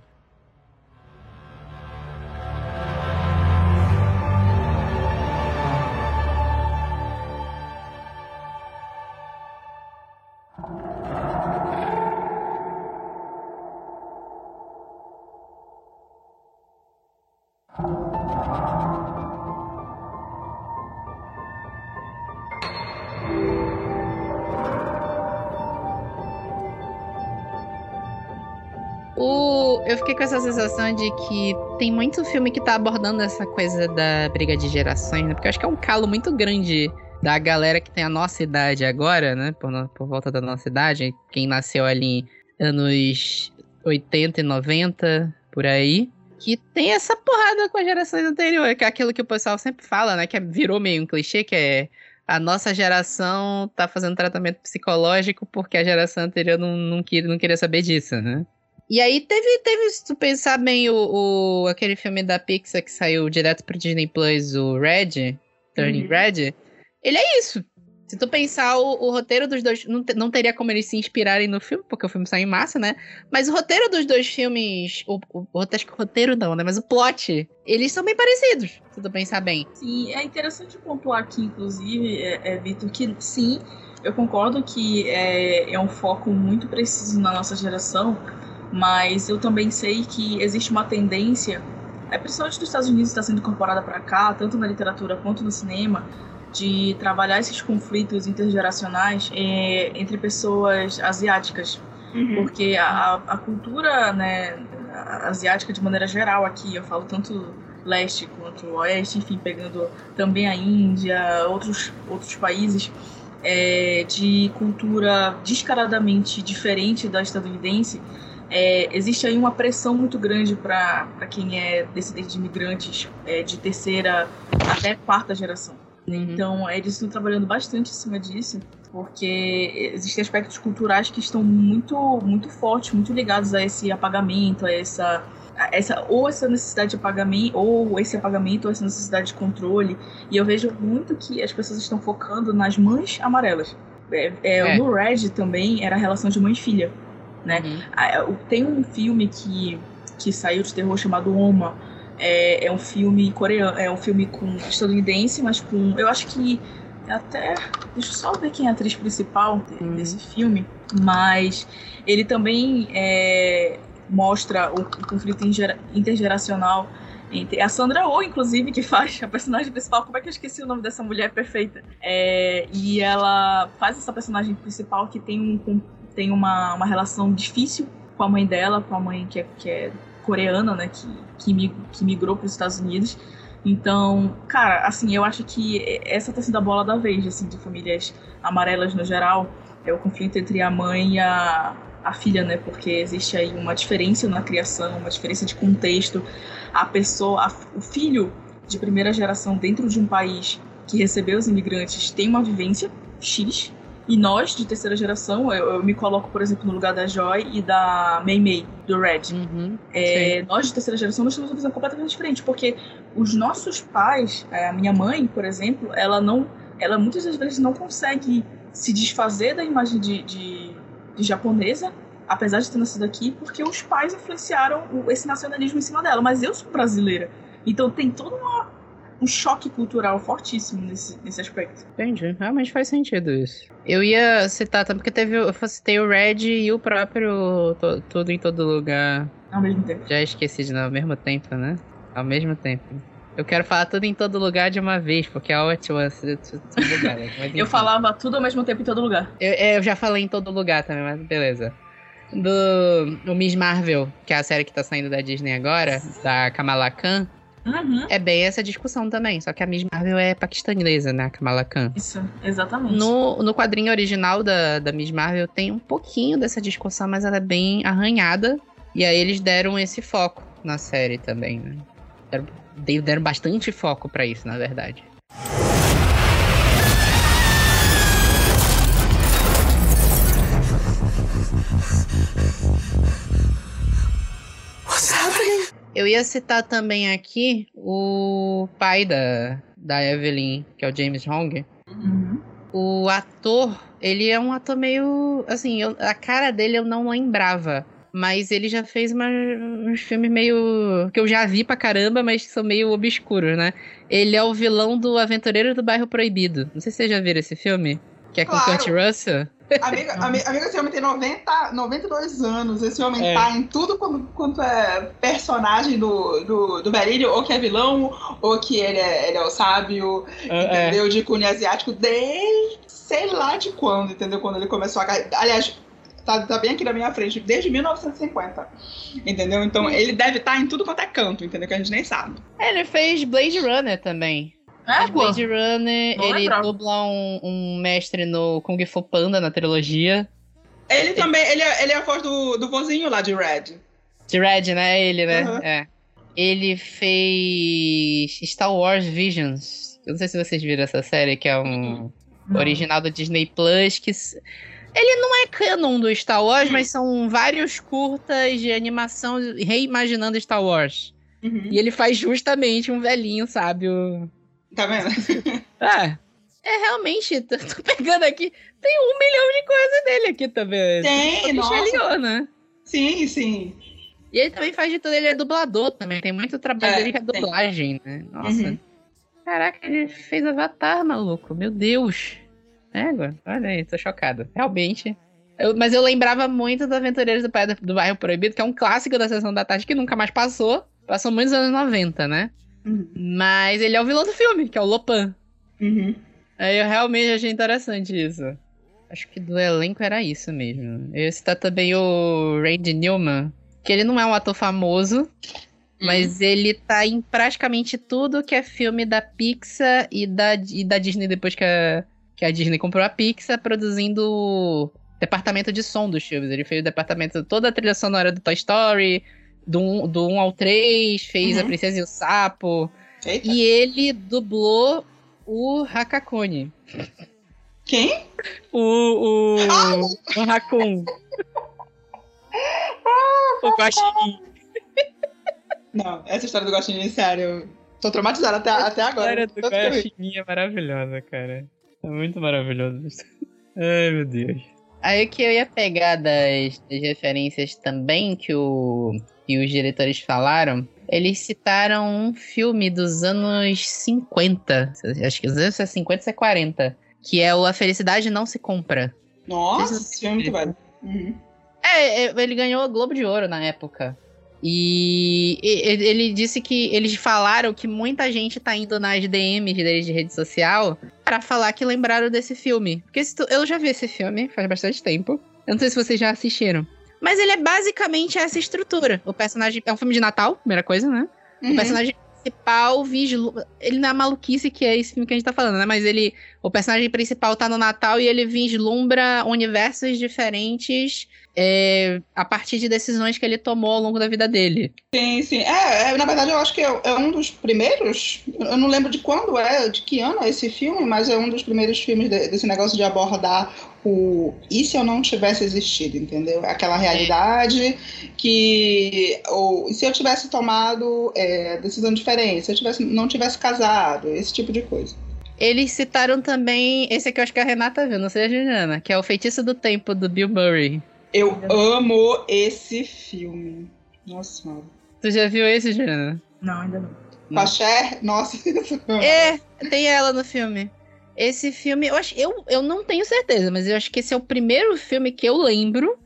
Eu fiquei com essa sensação de que tem muito filme que tá abordando essa coisa da briga de gerações, né? Porque eu acho que é um calo muito grande da galera que tem a nossa idade agora, né? Por, por volta da nossa idade, quem nasceu ali anos 80 e 90, por aí. Que tem essa porrada com as gerações anteriores, que é aquilo que o pessoal sempre fala, né? Que virou meio um clichê, que é a nossa geração tá fazendo tratamento psicológico porque a geração anterior não, não, queria, não queria saber disso, né? E aí teve, teve, se tu pensar bem, o, o, aquele filme da Pixar que saiu direto pro Disney Plus, o Red, Turning uhum. Red, ele é isso. Se tu pensar, o, o roteiro dos dois. Não, não teria como eles se inspirarem no filme, porque o filme saiu em massa, né? Mas o roteiro dos dois filmes. O, o, o, acho que o roteiro não, né? Mas o plot, eles são bem parecidos, se tu pensar bem. Sim, é interessante pontuar aqui, inclusive, é, é, Vitor, que sim, eu concordo que é, é um foco muito preciso na nossa geração mas eu também sei que existe uma tendência, é, principalmente dos Estados Unidos está sendo incorporada para cá, tanto na literatura quanto no cinema, de trabalhar esses conflitos intergeracionais é, entre pessoas asiáticas. Uhum. Porque a, a cultura né, asiática, de maneira geral, aqui, eu falo tanto leste quanto oeste, enfim, pegando também a Índia, outros, outros países, é, de cultura descaradamente diferente da estadunidense, é, existe aí uma pressão muito grande para quem é descendente de imigrantes é, de terceira até quarta geração. Então, eles estão trabalhando bastante em cima disso, porque existem aspectos culturais que estão muito, muito fortes, muito ligados a esse apagamento, a essa, a essa ou essa necessidade de apagamento, ou esse apagamento, ou essa necessidade de controle. E eu vejo muito que as pessoas estão focando nas mães amarelas. É, é, É. No Red também era a relação de mãe e filha, né? Uhum. Ah, o- Tem um filme que, que saiu de terror chamado Oma. É, é um filme coreano, é um filme com estadunidense, mas com. Eu acho que é até. Deixa eu só ver quem é a atriz principal Uhum. desse filme. Mas ele também é, mostra o, o conflito intergeracional entre. A Sandra Oh, inclusive, que faz a personagem principal. Como é que eu esqueci o nome dessa mulher perfeita? É, e ela faz essa personagem principal que tem, um, tem uma, uma relação difícil com a mãe dela, com a mãe que é, que é coreana, né? Que, que, mi- que migrou para os Estados Unidos. Então, cara, assim, eu acho que essa tá sendo a bola da vez, assim, de famílias amarelas no geral. É o conflito entre a mãe e a, a filha, né? Porque existe aí uma diferença na criação, uma diferença de contexto. A pessoa, a- o filho de primeira geração dentro de um país que recebeu os imigrantes tem uma vivência X. E nós, de terceira geração, eu, eu me coloco, por exemplo, no lugar da Joy e da Mei Mei, do Red. Uhum. É, nós de terceira geração nós temos uma visão completamente diferente, porque os nossos pais, é, a minha mãe, por exemplo, ela não, ela muitas das vezes não consegue se desfazer da imagem de, de, de japonesa, apesar de ter nascido aqui, porque os pais influenciaram esse nacionalismo em cima dela. Mas eu sou brasileira, então tem todo uma- um choque cultural fortíssimo nesse, nesse aspecto. Entendi. Realmente faz sentido isso. Eu ia citar também, porque teve, eu citei o Red e o próprio to- Tudo em Todo Lugar. Ao mesmo tempo. Já esqueci de novo, ao mesmo tempo, né? Ao mesmo tempo. Eu quero falar tudo em todo lugar de uma vez, porque é ótimo lugar. né? Eu falava tudo ao mesmo tempo em todo lugar. Eu, é, eu já falei em todo lugar também, mas beleza. Do o Miss Marvel, que é a série que tá saindo da Disney agora, da Kamala Khan, Uhum. é bem essa discussão também. Só que a Miss Marvel é paquistanesa, né? A Kamala Khan. Isso, exatamente. No, no quadrinho original da, da Miss Marvel tem um pouquinho dessa discussão, mas ela é bem arranhada. E aí eles deram esse foco na série também, né? Deram, de- deram bastante foco pra isso, na verdade. Eu ia citar também aqui o pai da, da Evelyn, que é o James Hong. Uhum. O ator, ele é um ator meio. Assim, eu- a cara dele eu não lembrava. Mas ele já fez uma- uns filmes meio. que eu já vi pra caramba, mas que são meio obscuros, né? Ele é o vilão do Aventureiro do Bairro Proibido. Não sei se vocês já viram esse filme. Que é com Claro. Kurt Russell. Amiga, ami- amiga, esse homem tem 90, 92 anos. Esse homem É. tá em tudo quanto, quanto é personagem do, do, do Berílio, ou que é vilão, ou que ele é, ele é o sábio, É. entendeu? De cunho asiático, desde sei lá de quando, entendeu? Quando ele começou a. Aliás, tá, tá bem aqui na minha frente, desde 1950. Entendeu? Então ele deve estar em tudo quanto é canto, entendeu? Que a gente nem sabe. Ele fez Blade Runner também. É. Blade Runner, Não ele lembrava. dubla um, um mestre no Kung Fu Panda na trilogia. Ele também, ele é, ele é a voz do, do vozinho lá de Red. De Red, né? Ele, né? Uhum. É. Ele fez Star Wars Visions. Eu não sei se vocês viram essa série, que é um Não. original do Disney Plus. Que ele não é canon do Star Wars, mas são vários curtas de animação reimaginando Star Wars. Uhum. E ele faz justamente um velhinho sábio. Tá vendo? <laughs> É. É realmente, tô, tô pegando aqui. Tem um milhão de coisas dele aqui também. Tem, O nossa. Né? Sim, sim. E ele também faz de tudo, ele é dublador também. Tem muito trabalho É, dele que é tem. dublagem, né? Nossa. Uhum. Caraca, ele fez Avatar, maluco. Meu Deus. Égua, olha aí, tô chocada. Realmente. Eu- mas eu lembrava muito do Aventureiros do, Pai- do Bairro Proibido, que é um clássico da Sessão da Tarde que nunca mais passou. Passou muitos anos 90, né? Uhum. Mas ele é o vilão do filme, que é o Lopan. Uhum. Aí eu realmente achei interessante isso. Acho que do elenco era isso mesmo. Ia citar também o Randy Newman, que ele não é um ator famoso, mas ele tá em praticamente tudo que é filme da Pixar e da, e da Disney depois que a, que a Disney comprou a Pixar, produzindo o departamento de som dos filmes. Ele fez o departamento toda a trilha sonora do Toy Story, do 1, do 1 ao 3, fez A Uhum. Princesa e o Sapo. Eita. E ele dublou o Hakakuni. Quem? O. O. O Hakun. o Guaxinim. Não, essa história do Guaxinim, sério. Tô traumatizada até, até A agora. história do. Guaxinim é maravilhosa, cara. É muito maravilhoso isso. Ai, meu Deus. Aí o que eu ia pegar das, das referências também que, o, que os diretores falaram, eles citaram um filme dos anos 50. Acho que os anos 50 ou 40. Que é o A Felicidade Não Se Compra. Nossa, esse filme é muito velho. Uhum. É, é, ele ganhou o Globo de Ouro na época. E e- e- ele disse que eles falaram que muita gente tá indo nas DMs deles de rede social pra falar que lembraram desse filme. Porque se tu- eu já vi esse filme faz bastante tempo. Eu não sei se vocês já assistiram. Mas ele é basicamente essa estrutura. O personagem. É um filme de Natal, primeira coisa, né? O Uhum. personagem principal vislumbra. Ele não é a maluquice que é esse filme que a gente tá falando, né? Mas ele. O personagem principal tá no Natal e ele vislumbra universos diferentes é, a partir de decisões que ele tomou ao longo da vida dele. Sim, sim. É, é, na verdade, eu acho que é, é um dos primeiros. Eu não lembro de quando é, de que ano é esse filme, mas é um dos primeiros filmes de- desse negócio de abordar o. E se eu não tivesse existido, entendeu? Aquela realidade que. Ou, e se eu tivesse tomado é, decisão diferente, se eu tivesse, não tivesse casado, esse tipo de coisa. Eles citaram também. Esse aqui eu acho que a Renata viu, não sei a Juliana, que é o Feitiço do Tempo do Bill Murray. Eu amo esse filme. Nossa senhora. Tu já viu esse, Juliana? Não, ainda não. Com a Cher, nossa. É, tem ela no filme. Esse filme, eu acho, eu, eu não tenho certeza, mas eu acho que esse é o primeiro filme que eu lembro.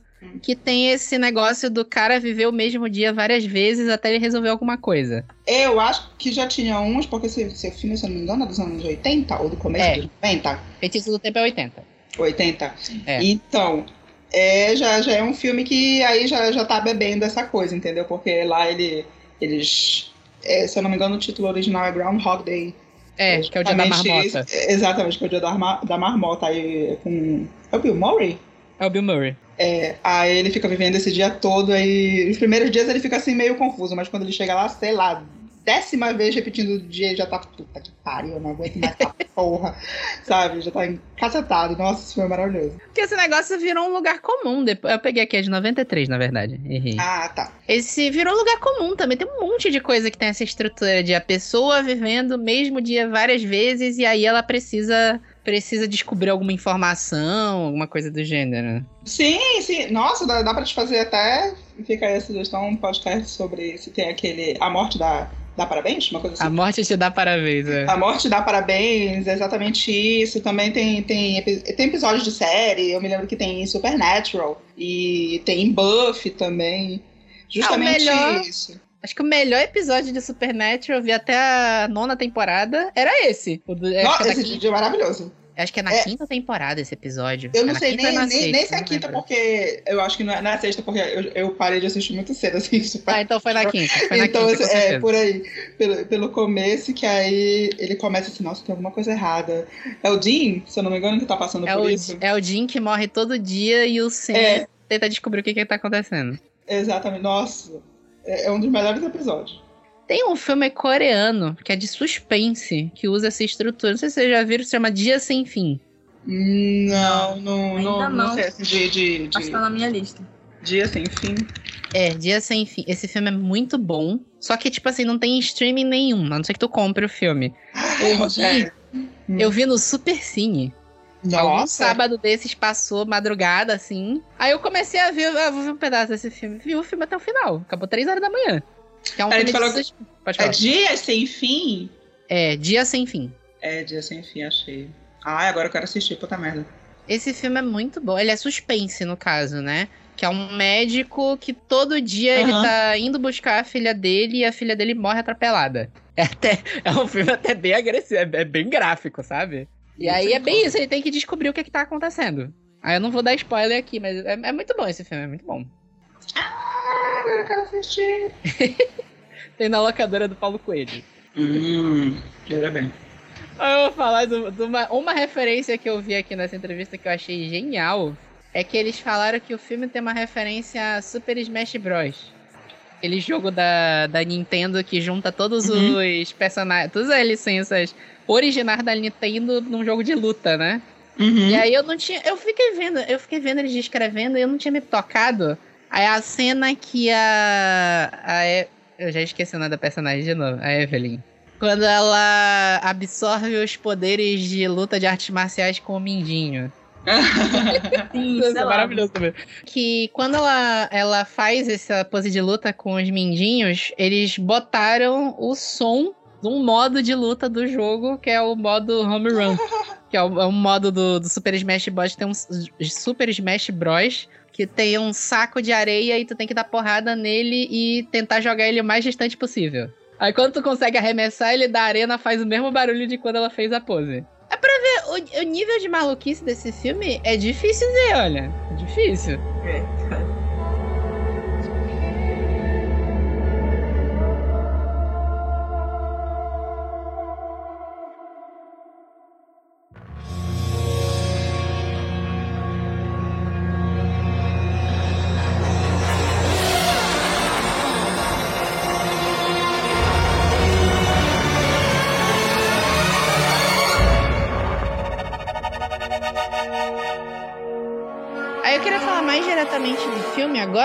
Que tem esse negócio do cara viver o mesmo dia várias vezes até ele resolver alguma coisa. Eu acho que já tinha uns, porque esse, esse filme, se eu não me engano, é dos anos 80 ou do começo É. dos 90. Feitiço do Tempo é 80. 80. É. Então, é, já, já é um filme que aí já, já tá bebendo essa coisa, entendeu? Porque lá ele, eles. é, se eu não me engano, o título original é Groundhog Day. É, que é o dia da marmota. exatamente, que é o dia da, da marmota. Aí com. É o Bill Murray? É o Bill Murray. É, aí ele fica vivendo esse dia todo, aí os primeiros dias ele fica assim meio confuso, mas quando ele chega lá, sei lá, décima vez repetindo o dia, ele já tá, puta que pariu, eu não aguento mais essa <laughs> porra, sabe? Já tá encacetado. Nossa, isso foi maravilhoso. Porque esse negócio virou um lugar comum. Depois, eu peguei aqui, é de 93, na verdade. Errei. Ah, tá. Esse virou um lugar comum também. Tem um monte de coisa que tem essa estrutura de a pessoa vivendo o mesmo dia várias vezes e aí ela precisa precisa descobrir alguma informação, alguma coisa do gênero. Sim, sim. Nossa, dá, dá pra te fazer até. Fica aí a sugestão, um podcast sobre se tem aquele. A morte dá, dá parabéns? Uma coisa assim. A morte te dá parabéns. É. A morte dá parabéns, é exatamente isso. Também tem, tem, tem episódios de série, eu me lembro que tem em Supernatural e tem em Buffy também. Justamente Ah, melhor- isso. Acho que o melhor episódio de Supernatural, eu vi até a nona temporada, era esse. O do- Nossa, é na esse vídeo é maravilhoso. acho que é na é- quinta temporada esse episódio. Eu É não na sei nem, na nem, sexta, nem se é quinta, porque eu acho que não é, não é sexta, porque eu, eu parei de assistir muito cedo, assim. Ah, então foi na <laughs> quinta. Foi na então, quinta, é, por aí, pelo, pelo começo, que aí ele começa assim, nossa, tem alguma coisa errada. É o Dean, se eu não me engano, que tá passando É por o, isso. é o Jim que morre todo dia e o Sam É. tenta descobrir o que que tá acontecendo. Exatamente, nossa. É, é um dos melhores episódios. Tem um filme coreano que é de suspense, que usa essa estrutura. Não sei se vocês já viram, se chama Dia Sem Fim. Não, não, Ainda não, não não. sei, assim, de, de, de tá na minha lista. dia sem fim. É, Dia Sem Fim. Esse filme é muito bom. Só que, tipo assim, não tem streaming nenhum, a não ser que tu compre o filme. <laughs> Eu vi, É. eu vi no Super Cine. Nossa, sábado desses passou madrugada, assim. Aí eu comecei a ver, ah, vou ver um pedaço desse filme. Vi o filme até o final. Acabou três horas da manhã. Que é um A filme falou de Pode é falar. dia sem fim? É, Dia Sem Fim. É, dia sem fim, achei. Ah, agora eu quero assistir, puta merda. Esse filme é muito bom. Ele é suspense, no caso, né? Que é um médico que todo dia ele Aham. tá indo buscar a filha dele e a filha dele morre atropelada. <laughs> É, até, é um filme até bem agressivo, é, é bem gráfico, sabe? E aí é bem isso, ele tem que descobrir o que, que tá acontecendo. Aí eu não vou dar spoiler aqui, mas é, é muito bom esse filme, é muito bom. Ah, eu quero assistir. Tem na locadora do Paulo Coelho. Hum, queira bem. Eu vou falar de de uma, uma referência que eu vi aqui nessa entrevista que eu achei genial. É que eles falaram que o filme tem uma referência a Super Smash Bros. Aquele jogo da, da Nintendo que junta todos Uhum. os personagens, todas as licenças originais da Nintendo num jogo de luta, né? Uhum. E aí eu não tinha. Eu fiquei vendo, eu fiquei vendo eles descrevendo e eu não tinha me tocado. Aí a cena que a. a E- eu já esqueci o nome da personagem de novo, a Evelyn. Quando ela absorve os poderes de luta de artes marciais com o Mindinho. <laughs> Sim, Isso é maravilhoso também. Que quando ela, ela faz essa pose de luta com os mindinhos, eles botaram o som de um modo de luta do jogo, que é o modo home run. <laughs> que é o, é um modo do, do Super Smash Bros. Tem um Super Smash Bros. Que tem um saco de areia e tu tem que dar porrada nele e tentar jogar ele o mais distante possível. Aí quando tu consegue arremessar ele da arena, faz o mesmo barulho de quando ela fez a pose. É pra ver, o, o nível de maluquice desse filme é difícil ver, olha. É difícil. É.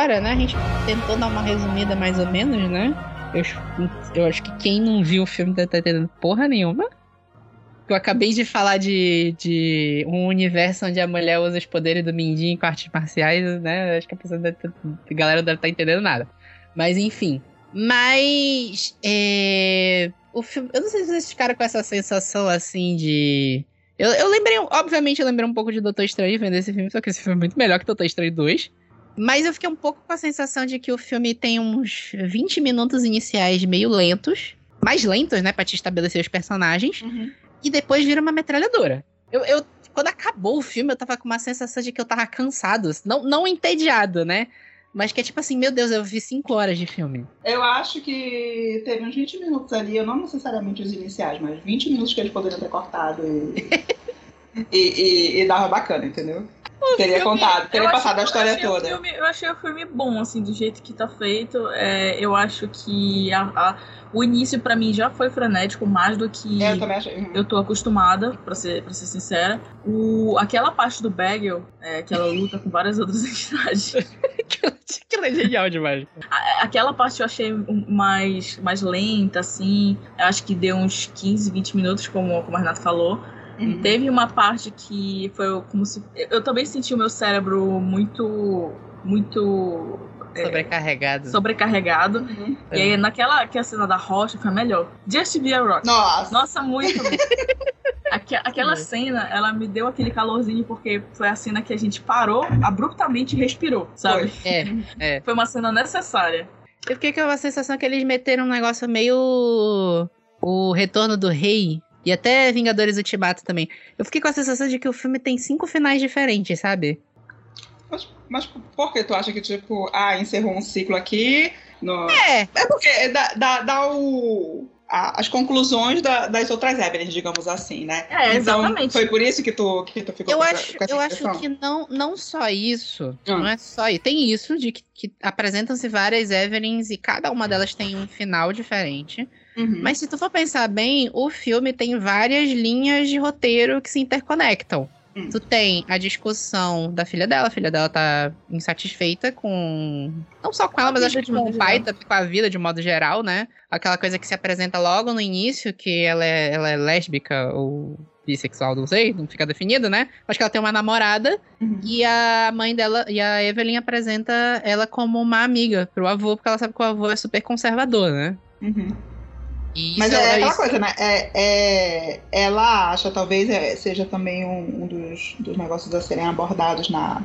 agora, né? A gente tentou dar uma resumida mais ou menos, né? Eu, eu acho que quem não viu o filme estar entendendo porra nenhuma. Eu acabei de falar de, de um universo onde a mulher usa os poderes do Mindinho com artes marciais, né? Acho que a, pessoa deve ter- a galera deve estar entendendo nada. Mas enfim. Mas. é, o filme. Eu não sei se vocês ficaram com essa sensação assim de. Eu, eu lembrei, obviamente, eu lembrei um pouco de Doutor Estranho vendo esse filme, só que esse filme é muito melhor que Doutor Estranho 2. Mas eu fiquei um pouco com a sensação de que o filme tem uns 20 minutos iniciais meio lentos. Mais lentos, né? Pra te estabelecer os personagens. Uhum. E depois vira uma metralhadora. Eu, eu- quando acabou o filme, eu tava com uma sensação de que eu tava cansado. Não, não entediado, né? Mas que é tipo assim, meu Deus, eu vi 5 horas de filme. Eu acho que teve uns 20 minutos ali, não necessariamente os iniciais, mas 20 minutos que eles poderiam ter cortado e, <laughs> e, e- e dava bacana, entendeu? Teria filme- contado, teria eu passado a achei- história toda. filme- eu achei o filme bom, assim, do jeito que tá feito. É, eu acho que a- a- o início, pra mim, já foi frenético, mais do que eu também achei. uhum. eu tô acostumada, pra ser, pra ser sincera. O, aquela parte do Bagel, é, que ela luta com várias outras <laughs> entidades, <laughs> Aquilo é genial demais. a- aquela parte eu achei mais, mais lenta, assim. Eu acho que deu uns 15, 20 minutos, como, como a Renata falou. Uhum. Teve uma parte que foi como se. Eu também senti o meu cérebro muito. Muito. é, Sobrecarregado. sobrecarregado. Uhum. E aí, naquela que é a cena da rocha foi a melhor. Just Be a Rock. Nossa, Nossa, muito bom. <laughs> Aque- aquela cena, ela me deu aquele calorzinho porque foi a cena que a gente parou abruptamente e respirou, sabe? Foi. É, <laughs> é. Foi uma cena necessária. Eu fiquei com a sensação que eles meteram um negócio meio. O Retorno do Rei. E até Vingadores Ultimato também. Eu fiquei com a sensação de que o filme tem cinco finais diferentes, sabe? mas, mas por que tu acha que, tipo, ah, encerrou um ciclo aqui? No... É, É porque dá, dá, dá o, as conclusões da- das outras Evelyn, digamos assim, né? É, Então, exatamente. foi por isso que tu, que tu ficou eu com, acho, com essa eu acho que não, não só isso. Ah. Não é só isso. Tem isso de que, que apresentam-se várias Evelyns e cada uma delas tem um final diferente. Uhum. Mas se tu for pensar bem, o filme tem várias linhas de roteiro que se interconectam. Hum. Tu tem a discussão da filha dela, a filha dela tá insatisfeita com. Não só com ela, mas acho que com o pai, com a vida de modo geral, né? Aquela coisa que se apresenta logo no início, que ela é, ela é lésbica ou bissexual, não sei, não fica definido, né? Acho que ela tem uma namorada Uhum. e a mãe dela, e a Evelyn apresenta ela como uma amiga pro avô, porque ela sabe que o avô é super conservador, né? Uhum. Mas é aquela isso- coisa, né? É, é- ela acha, talvez é, seja também um, um dos, dos negócios a serem abordados na,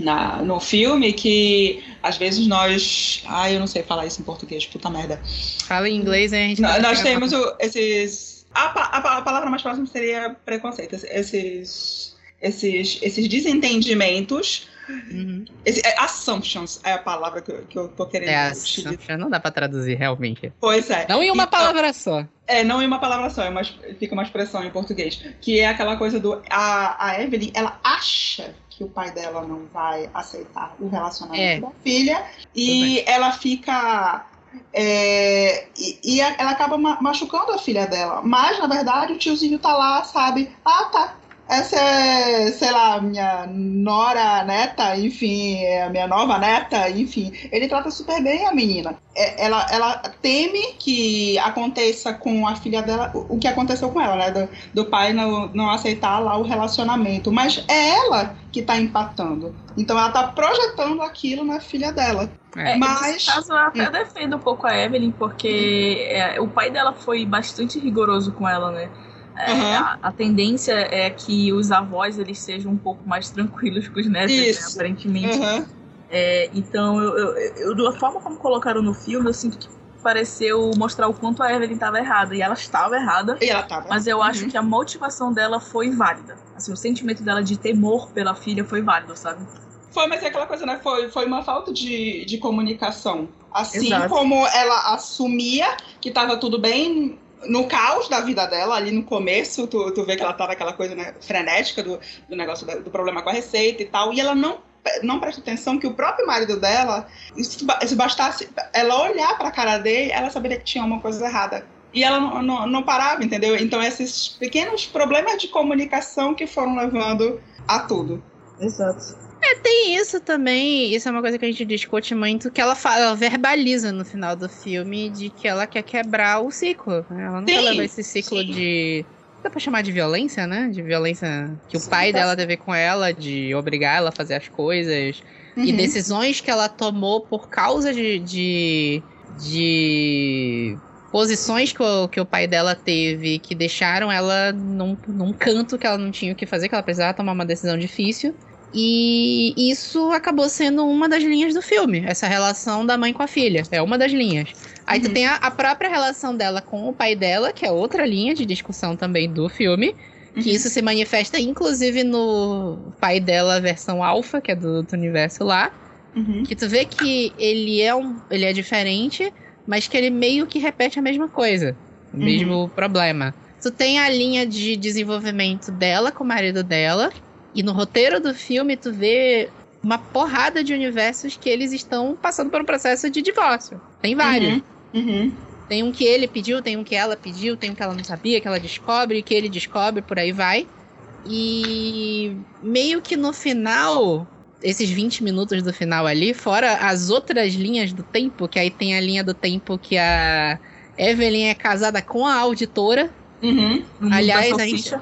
na, no filme, que às vezes nós. Ai, eu não sei falar isso em português, puta merda. Fala em inglês a gente Nós, nós temos o- esses. A, a a palavra mais próxima seria preconceito. Esses. esses, esses desentendimentos. Uhum. Esse, é, assumptions é a palavra que, eu- que eu tô querendo É, dizer. assumption, não dá pra traduzir realmente. Pois é. Não em uma Então, palavra só. É, não em uma palavra só, é uma, fica uma expressão em português. Que é aquela coisa do. A, a Evelyn, ela acha que o pai dela não vai aceitar o relacionamento É. da filha. E ela fica. é, e, e a- ela acaba ma- machucando a filha dela. Mas, na verdade, o tiozinho tá lá, sabe? Ah, tá. Essa é, sei lá, minha nora neta, enfim, é a minha nova neta, enfim. Ele trata super bem a menina. É, ela, ela teme que aconteça com a filha dela o que aconteceu com ela, né? Do, do pai não, não aceitar lá o relacionamento. Mas é ela que tá empatando. Então ela tá projetando aquilo na filha dela. É, Mas- Nesse caso, eu até defendo um pouco a Evelyn, porque é, o pai dela foi bastante rigoroso com ela, né? É, Uhum. a, a tendência é que os avós eles sejam um pouco mais tranquilos com os netos, né, aparentemente. Uhum. É, então, eu, eu, eu- da forma como colocaram no filme, eu sinto que pareceu mostrar o quanto a Evelyn estava errada. E ela estava errada, E ela tava. mas eu acho Uhum. que a motivação dela foi válida. Assim, o sentimento dela de temor pela filha foi válido, sabe? Foi, mas é aquela coisa, né? Foi, foi uma falta de, de comunicação. Assim Exato. como ela assumia que tava tudo bem no caos da vida dela, ali no começo, tu, tu vê que ela tava aquela coisa né, frenética do, do negócio do problema com a receita e tal, e ela não, não presta atenção que o próprio marido dela, se, ba- se bastasse ela olhar pra cara dele, ela saberia que tinha uma coisa errada. E ela não, não, não parava, entendeu? Então, esses pequenos problemas de comunicação que foram levando a tudo. Exato. Tem isso também, isso é uma coisa que a gente discute muito, que ela fala, ela verbaliza no final do filme de que ela quer quebrar o ciclo. né? Ela não quer levar esse ciclo sim. de. Dá pra chamar de violência, né? De violência que o Sim, pai tá. dela teve com ela, de obrigar ela a fazer as coisas. E Uhum. decisões que ela tomou por causa de. de, de posições que o, que o pai dela teve que deixaram ela num, num canto que ela não tinha o que fazer, que ela precisava tomar uma decisão difícil. E isso acabou sendo uma das linhas do filme, essa relação da mãe com a filha. É uma das linhas. Aí tu Uhum. tem a, a própria relação dela com o pai dela, que é outra linha de discussão também do filme. Que Uhum. isso se manifesta inclusive no pai dela, versão alfa, que é do outro universo lá. Uhum. Que tu vê que ele é um. ele é diferente, mas que ele meio que repete a mesma coisa. O Uhum. mesmo problema. Tu tem a linha de desenvolvimento dela com o marido dela. E no roteiro do filme tu vê uma porrada de universos que eles estão passando por um processo de divórcio. Tem vários. Uhum. Uhum. Tem um que ele pediu, tem um que ela pediu, tem um que ela não sabia, que ela descobre, que ele descobre, por aí vai. E meio que no final, esses 20 minutos do final ali, fora as outras linhas do tempo, que aí tem a linha do tempo que a Evelyn é casada com a auditora. Uhum. Mundo Aliás, a gente-.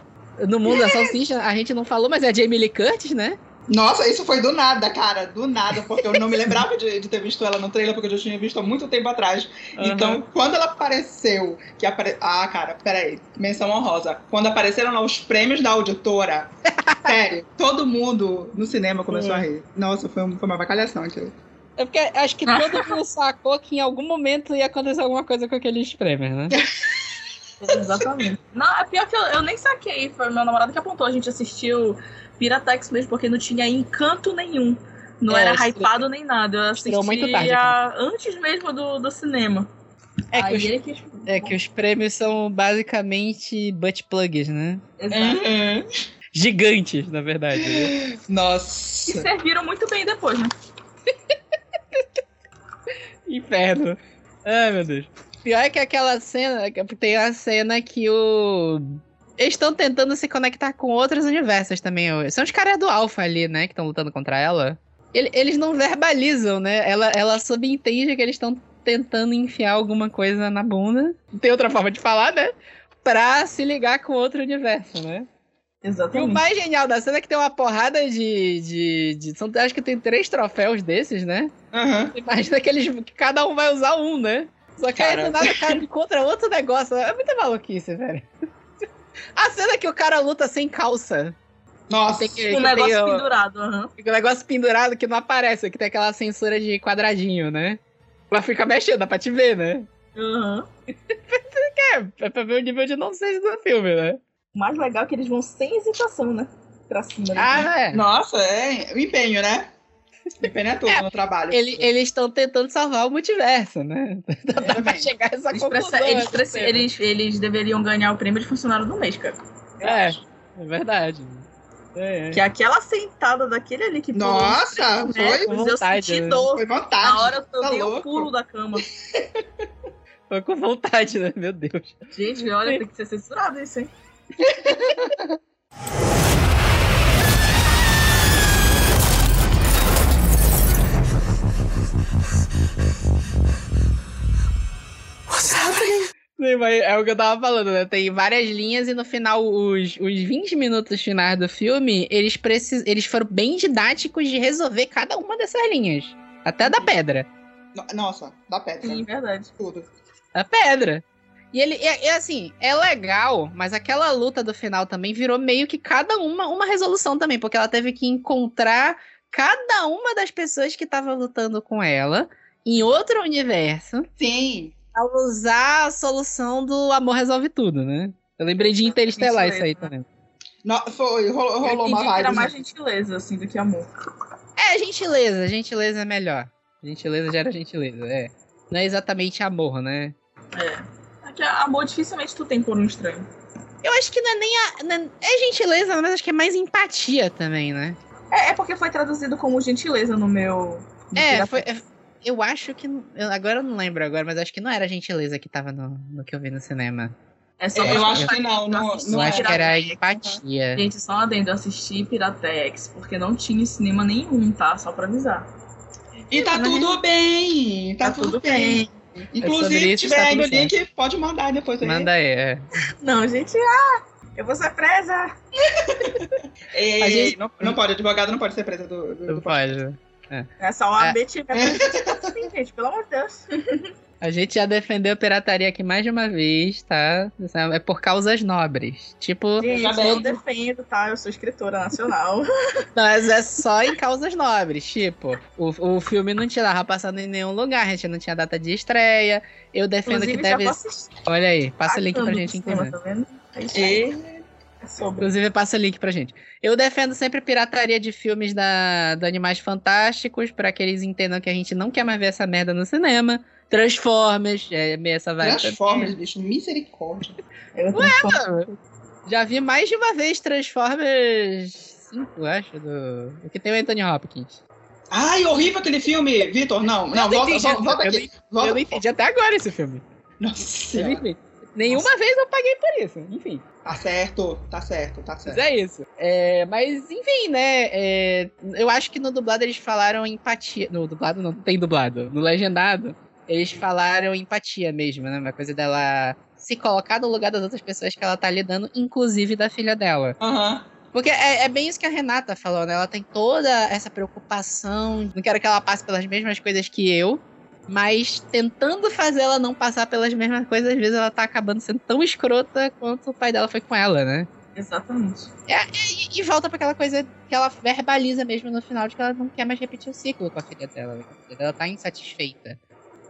No mundo da salsicha, a gente não falou, mas é a Jamie Lee Curtis, né? Nossa, isso foi do nada, cara, do nada, porque eu não me lembrava de, de ter visto ela no trailer, porque eu já tinha visto há muito tempo atrás. Então, quando ela apareceu, que apare... Ah, cara, peraí, menção honrosa. Quando apareceram lá os prêmios da auditora, <laughs> sério, todo mundo no cinema começou a rir. Nossa, foi, um- foi uma bacalhação, tio. É porque acho que todo <laughs> mundo sacou que em algum momento ia acontecer alguma coisa com aqueles prêmios, né? <laughs> Exatamente. Não, é pior que eu, eu nem saquei. Foi meu namorado que apontou. A gente assistiu Piratex mesmo, porque não tinha encanto nenhum. Não É, era hypado nem nada. Eu estreou muito assistia tarde, antes mesmo do, do cinema. É que, os, ele quis- é que os prêmios são basicamente butt plugs, né? Exato. Uhum. Gigantes, na verdade. né? <gasps> E Nossa. serviram muito bem depois, né? <laughs> Inferno. Ai, meu Deus. Pior é que aquela cena. Tem a cena que o. Eles estão tentando se conectar com outros universos também. São os caras do Alpha ali, né? Que estão lutando contra ela. Ele- Eles não verbalizam, né? Ela, ela subentende que eles estão tentando enfiar alguma coisa na bunda. Não tem outra forma de falar, né? Pra se ligar com outro universo, né? E o Exatamente. mais genial da cena é que tem uma porrada de. de, de- são, acho que tem três troféus desses, né? Uhum. Imagina que, eles, que cada um vai usar um, né? Só que aí do nada o cara encontra outro negócio. É muita maluquice, velho. A cena que o cara luta sem calça. Nossa. Tem que, Um negócio tem pendurado. aham. o negócio pendurado que não aparece, que tem aquela censura de quadradinho, né? Ela fica mexendo, dá pra te ver, né? Aham. <laughs> É, é pra ver o nível de nonsense do filme, né? O mais legal é que eles vão sem hesitação, né? pra cima. Ah, é. Nossa, é o empenho, né? O empenho é tudo no trabalho. Ele- eles estão tentando salvar o multiverso, né? <laughs> Dá pra chegar a essa Eles, conclusão. eles, eles, eles deveriam ganhar o prêmio de funcionário do mês, cara. É, é verdade. É, é. Que aquela sentada daquele ali que Nossa, foi, eu vontade, senti né? dor. foi vontade. Na hora eu Tá dei o pulo da cama. <laughs> Foi com vontade, né? Meu Deus. Gente, olha, tem que ser censurado isso, hein? <laughs> Sim, mas é o que eu tava falando, né? Tem várias linhas e no final, os, os 20 minutos finais do filme, eles, precis... eles foram bem didáticos de resolver cada uma dessas linhas. Até da pedra. No- Nossa, dá pedra. Sim, verdade. Tudo. A pedra. E ele, é, é assim, é legal, mas aquela luta do final também virou meio que cada uma uma resolução também, porque ela teve que encontrar cada uma das pessoas que tava lutando com ela em outro universo Sim. Pra usar a solução do amor resolve tudo, né? Eu lembrei de Interestelar Isso isso aí também. No- foi, rolou, Eu rolou uma que era vibe. mais gentileza, assim, do que amor. É, gentileza, gentileza é melhor. Gentileza gera gentileza, é. Não é exatamente amor, né? É. É que amor dificilmente tu tem por um estranho. Eu acho que não é nem a. não é- é gentileza, mas acho que é mais empatia também, né? É, é porque foi traduzido como gentileza no meu. no É, foi, é, eu acho que. eu- agora eu não lembro agora, mas acho que não era gentileza que tava no, no que eu vi no cinema. É só Eu pra- acho que não, não- Eu não acho que era Piratex, empatia. Gente, só adendo, eu assisti Piratex, porque não tinha cinema nenhum, tá? Só pra avisar. E tá tudo bem. Tá, tudo, bem. Inclusive, sobre se isso, tiver tá aí no tudo link, pode mandar depois aí. Manda aí, é. Não, gente, ah! Eu vou ser presa! <laughs> Ei, A gente- não, não pode, advogado não pode ser presa do. do, do... pode. É só uma É. B tiver assim, gente, pelo amor de Deus. A gente já defendeu pirataria aqui mais de uma vez, tá? É por causas nobres. Tipo, Gente, Já eu defendo, tá? Eu sou escritora nacional. <laughs> mas é só em causas nobres. Tipo, o, o filme não tinha passando em nenhum lugar, a gente não tinha data de estreia. Eu defendo Inclusive, que deve. assistir. Olha aí, passa o link pra gente entender. Tá vendo? É isso aí. E... Inclusive, passa o link pra gente. Eu defendo sempre pirataria de filmes da, do Animais Fantásticos, pra que eles entendam que a gente não quer mais ver essa merda no cinema. Transformers, é meio essa vibe. Transformers, bicho, misericórdia. Eu transformo- Já vi mais de uma vez Transformers 5, acho, do... o que tem o Anthony Hopkins. Ai, horrível aquele filme, Vitor. Não, não, não volta, entendi, volta, volta eu aqui. Volta. Eu não entendi até agora esse filme. Nossa. Enfim, nenhuma vez eu paguei por isso. Enfim, Tá certo, tá certo, tá mas certo. é isso. É, mas, enfim, né? é, eu acho que no dublado eles falaram empatia. No dublado não, tem dublado. No legendado, eles falaram empatia mesmo, né? Uma coisa dela se colocar no lugar das outras pessoas que ela tá lidando, inclusive da filha dela. Aham. Porque é, é bem isso que a Renata falou, né? Ela tem toda essa preocupação. Não quero que ela passe pelas mesmas coisas que eu. Mas tentando fazer ela não passar pelas mesmas coisas, às vezes ela tá acabando sendo tão escrota quanto o pai dela foi com ela, né? Exatamente. E, e volta pra aquela coisa que ela verbaliza mesmo no final, de que ela não quer mais repetir o ciclo com a filha dela. A filha dela tá insatisfeita.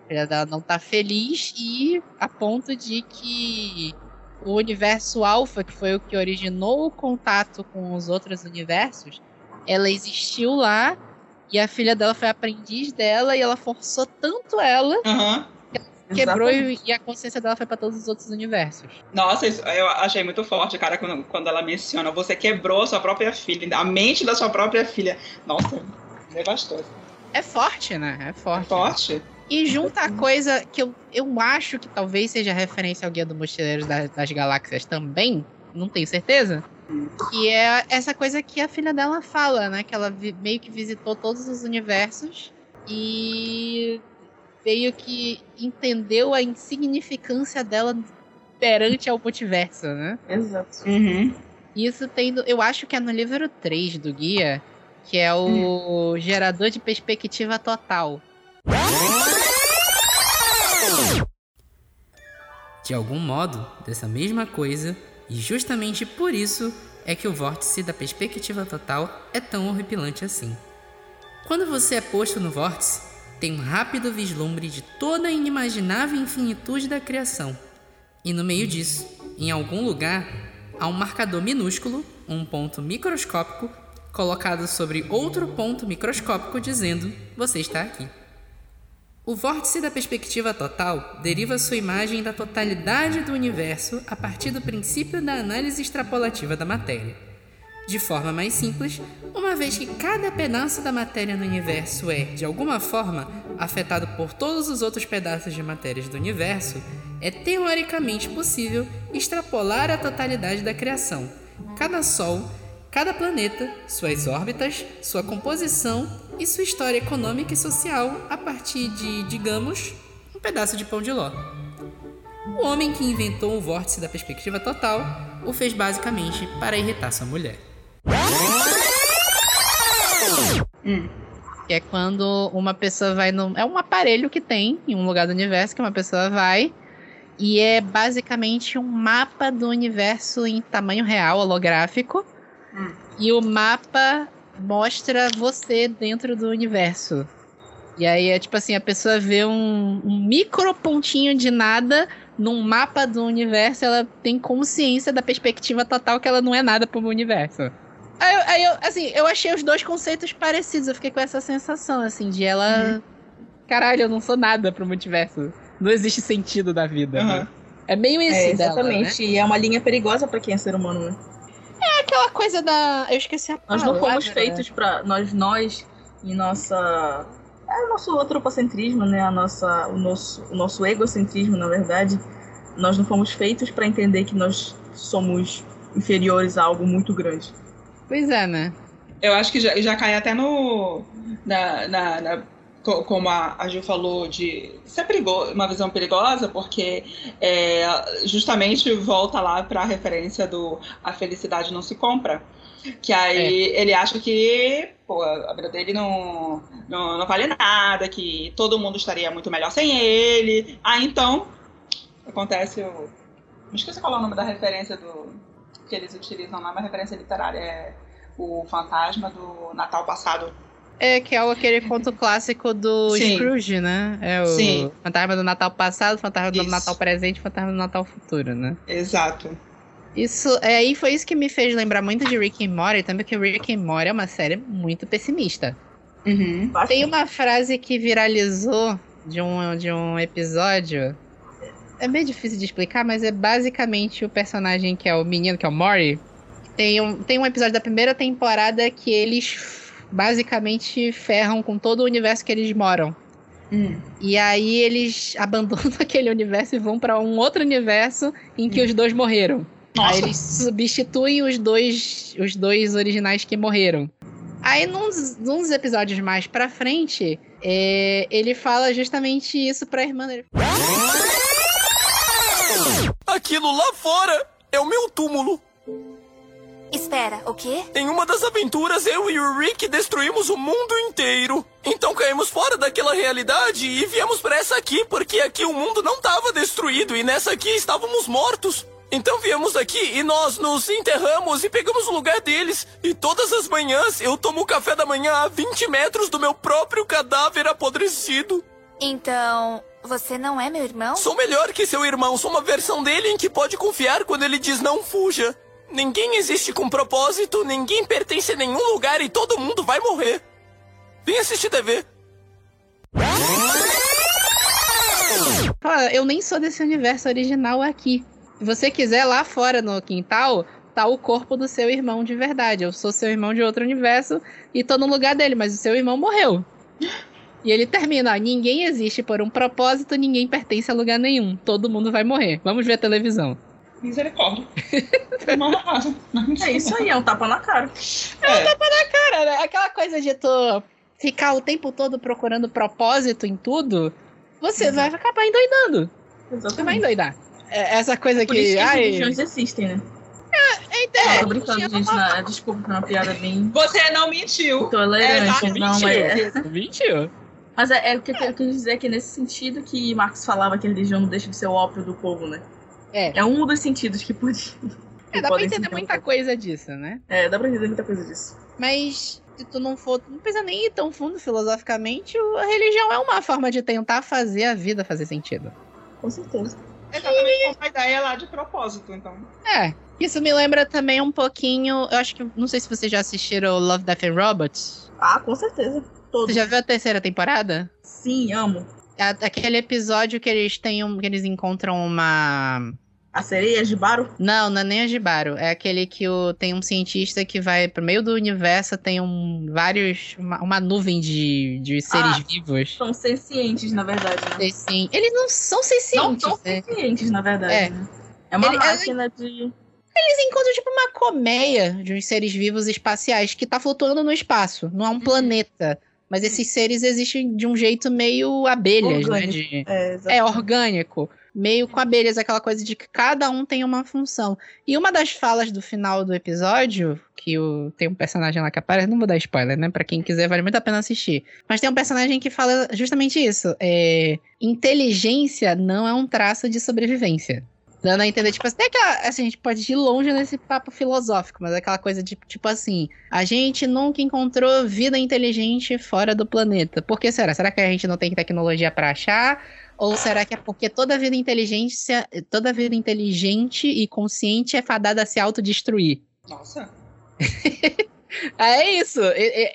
A filha dela não tá feliz e a ponto de que o universo alfa, que foi o que originou o contato com os outros universos, ela existiu lá e a filha dela foi aprendiz dela e ela forçou tanto ela, Aham. quebrou Exatamente. e, e a consciência dela foi pra todos os outros universos. Nossa, isso eu achei muito forte, cara, quando, quando ela menciona você quebrou a sua própria filha, a mente da sua própria filha. Nossa, devastou. É forte, né? É É forte. forte. E junta a coisa que eu, eu acho que talvez seja referência ao Guia do Mochileiro das, das Galáxias também, não tenho certeza. Que é essa coisa que a filha dela fala, né? Que ela meio que visitou todos os universos e meio que entendeu a insignificância dela perante ao multiverso, né? Exato. Uhum. Isso tem. Eu acho que é no livro 3 do guia, que é o gerador de perspectiva total. De algum modo, dessa mesma coisa, e justamente por isso é que o vórtice da perspectiva total é tão horripilante assim. Quando você é posto no vórtice, tem um rápido vislumbre de toda a inimaginável infinitude da criação. E no meio disso, em algum lugar, há um marcador minúsculo, um ponto microscópico, colocado sobre outro ponto microscópico dizendo: Você está aqui. O vórtice da perspectiva total deriva sua imagem da totalidade do universo a partir do princípio da análise extrapolativa da matéria. De forma mais simples, uma vez que cada pedaço da matéria no universo é, de alguma forma, afetado por todos os outros pedaços de matérias do universo, é teoricamente possível extrapolar a totalidade da criação. Cada Sol, cada planeta, suas órbitas, sua composição e sua história econômica e social a partir de, digamos, um pedaço de pão de ló. O homem que inventou o vórtice da perspectiva total o fez basicamente para irritar sua mulher. Hum. É quando uma pessoa vai no. É um aparelho que tem em um lugar do universo que uma pessoa vai. E é basicamente um mapa do universo em tamanho real, holográfico. Hum. E o mapa mostra você dentro do universo. E aí é tipo assim, a pessoa vê um, um micro pontinho de nada num mapa do universo, ela tem consciência da perspectiva total que ela não é nada pro universo. Aí, eu- aí eu, assim, eu achei os dois conceitos parecidos, eu fiquei com essa sensação, assim, de ela. Caralho, eu não sou nada pro multiverso. Não existe sentido da vida. Aham. né? É meio isso É, dela, né? exatamente. E é uma linha perigosa pra quem é ser humano, né? Aquela coisa da. Eu esqueci a Nós palavra. não fomos feitos pra. Nós, nós, em nossa. É o nosso antropocentrismo, né? A nossa, o, nosso, o nosso egocentrismo, na verdade. Nós não fomos feitos pra entender que nós somos inferiores a algo muito grande. Pois é, né? Eu acho que já, já cai até no. Na, na- na- como a, a Gil falou, de ser perigoso, uma visão perigosa, porque é, justamente volta lá para a referência do a felicidade não se compra. Que aí ele acha que pô, a vida dele não, não, não vale nada, que todo mundo estaria muito melhor sem ele. Ah, então acontece o. Me esqueci qual é o nome da referência do que eles utilizam lá, uma referência literária é o fantasma do Natal passado. É, que é aquele conto clássico do Sim. Scrooge, né? É o Sim. fantasma do Natal passado, fantasma do Isso. Natal presente, fantasma do Natal futuro, né? Exato. Isso, é, aí foi isso que me fez lembrar muito de Rick and Morty, também que Rick and Morty é uma série muito pessimista. Uhum. Tem uma frase que viralizou de um, de um episódio. É meio difícil de explicar, mas é basicamente o personagem que é o menino, que é o Mori. Tem um, tem um episódio da primeira temporada que eles basicamente ferram com todo o universo que eles moram. Hum. E aí eles <laughs> abandonam aquele universo e vão pra um outro universo em que os dois morreram. Nossa. Aí eles substituem os dois, os dois originais que morreram. Aí, nos, nos episódios mais pra frente, é, ele fala justamente isso pra irmã dele. Aquilo lá fora é o meu túmulo. Espera, o quê? Em uma das aventuras, eu e o Rick destruímos o mundo inteiro. Então caímos fora daquela realidade e viemos pra essa aqui, porque aqui o mundo não estava destruído e nessa aqui estávamos mortos. Então viemos aqui e nós nos enterramos e pegamos o lugar deles. E todas as manhãs eu tomo café da manhã a 20 metros do meu próprio cadáver apodrecido. Então, você não é meu irmão? Sou melhor que seu irmão, sou uma versão dele em que pode confiar quando ele diz não fuja. Ninguém existe com propósito, ninguém pertence a nenhum lugar e todo mundo vai morrer. Vem assistir TV. Fala, eu nem sou desse universo original aqui. Se você quiser, lá fora no quintal, tá o corpo do seu irmão de verdade. Eu sou seu irmão de outro universo e tô no lugar dele, mas o seu irmão morreu. E ele termina, ninguém existe por um propósito, ninguém pertence a lugar nenhum. Todo mundo vai morrer. Vamos ver a televisão. Misericórdia. Casa. É isso aí, é um tapa na cara. É. Cara, né, aquela coisa de tu ficar o tempo todo procurando propósito em tudo, você vai acabar endoidando. Você vai Exatamente. endoidar. É, essa coisa Por isso que. que as Ai, religiões existem, né? é, Não, tô brincando, gente. Não, desculpa, foi uma piada bem Você não mentiu. tolerante. Exato, não, mentira. mas, Mentiu. mas é, é o que eu quis dizer que é nesse sentido que Marx falava que a religião não deixa de ser o ópio do povo, né? É. É um dos sentidos que pode. <laughs> É, que dá pra entender um muita pouco. coisa disso, né? É, dá pra entender muita coisa disso. Mas se tu não for. Não precisa nem ir tão fundo filosoficamente, a religião é uma forma de tentar fazer a vida fazer sentido. Com certeza. Exatamente como a ideia lá de propósito, então. É. Isso me lembra também um pouquinho. Eu acho que. Não sei se vocês já assistiram Love, Death and Robots. Ah, com certeza. Todos. Você já viu a terceira temporada? Sim, amo. A- Aquele episódio que eles têm um, que eles encontram uma. A sereia de Baro? Não, não é nem a Jibaro. É aquele que o, tem um cientista que vai pro meio do universo, tem um, vários. Uma, uma nuvem de, de seres Ah. vivos. São sencientes, na verdade, né? Sim. Eles não são Não sencientes. são né? sencientes, na verdade. É. né? É uma Ele- máquina de. Eles encontram tipo uma colmeia de uns seres vivos espaciais que tá flutuando no espaço. Não é um planeta. Mas esses seres existem de um jeito meio abelhas, né? Orgânico. de- É, É orgânico. Meio com abelhas, aquela coisa de que cada um tem uma função. E uma das falas do final do episódio, que o, tem um personagem lá que aparece, não vou dar spoiler, né? Pra quem quiser, vale muito a pena assistir. Mas tem um personagem que fala justamente isso. É, inteligência não é um traço de sobrevivência. Dando a entender, tipo, até que assim, a gente pode ir longe nesse papo filosófico, mas é aquela coisa de, tipo assim, a gente nunca encontrou vida inteligente fora do planeta. Por que será? Será que a gente não tem tecnologia pra achar? Ou será que é porque toda vida inteligente, toda vida inteligente e consciente é fadada a se autodestruir? Nossa. <laughs> É isso.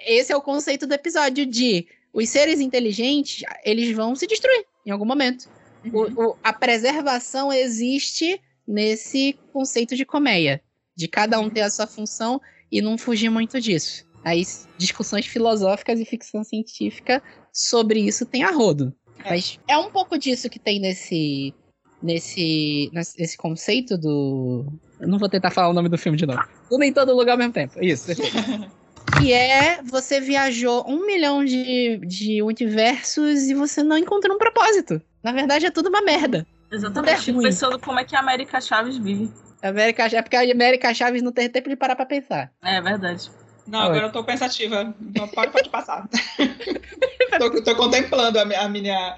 Esse é o conceito do episódio de os seres inteligentes, eles vão se destruir em algum momento. O- o- a preservação existe nesse conceito de colmeia, de cada um ter a sua função e não fugir muito disso. Aí discussões filosóficas e ficção científica sobre isso tem a rodo. É. Mas é um pouco disso que tem nesse nesse nesse conceito do eu não vou tentar falar o nome do filme de novo. Tudo em todo lugar ao mesmo tempo. Isso. <laughs> que é você viajou um milhão de, de universos e você não encontrou um propósito. Na verdade, é tudo uma merda. Exatamente. é Fico pensando como é que a América Chaves vive. A América, é porque a América Chaves não tem tempo de parar pra pensar. É verdade. Não, Oi. agora eu tô pensativa. Não, pode, pode passar. <laughs> tô, tô contemplando a, mi- a minha,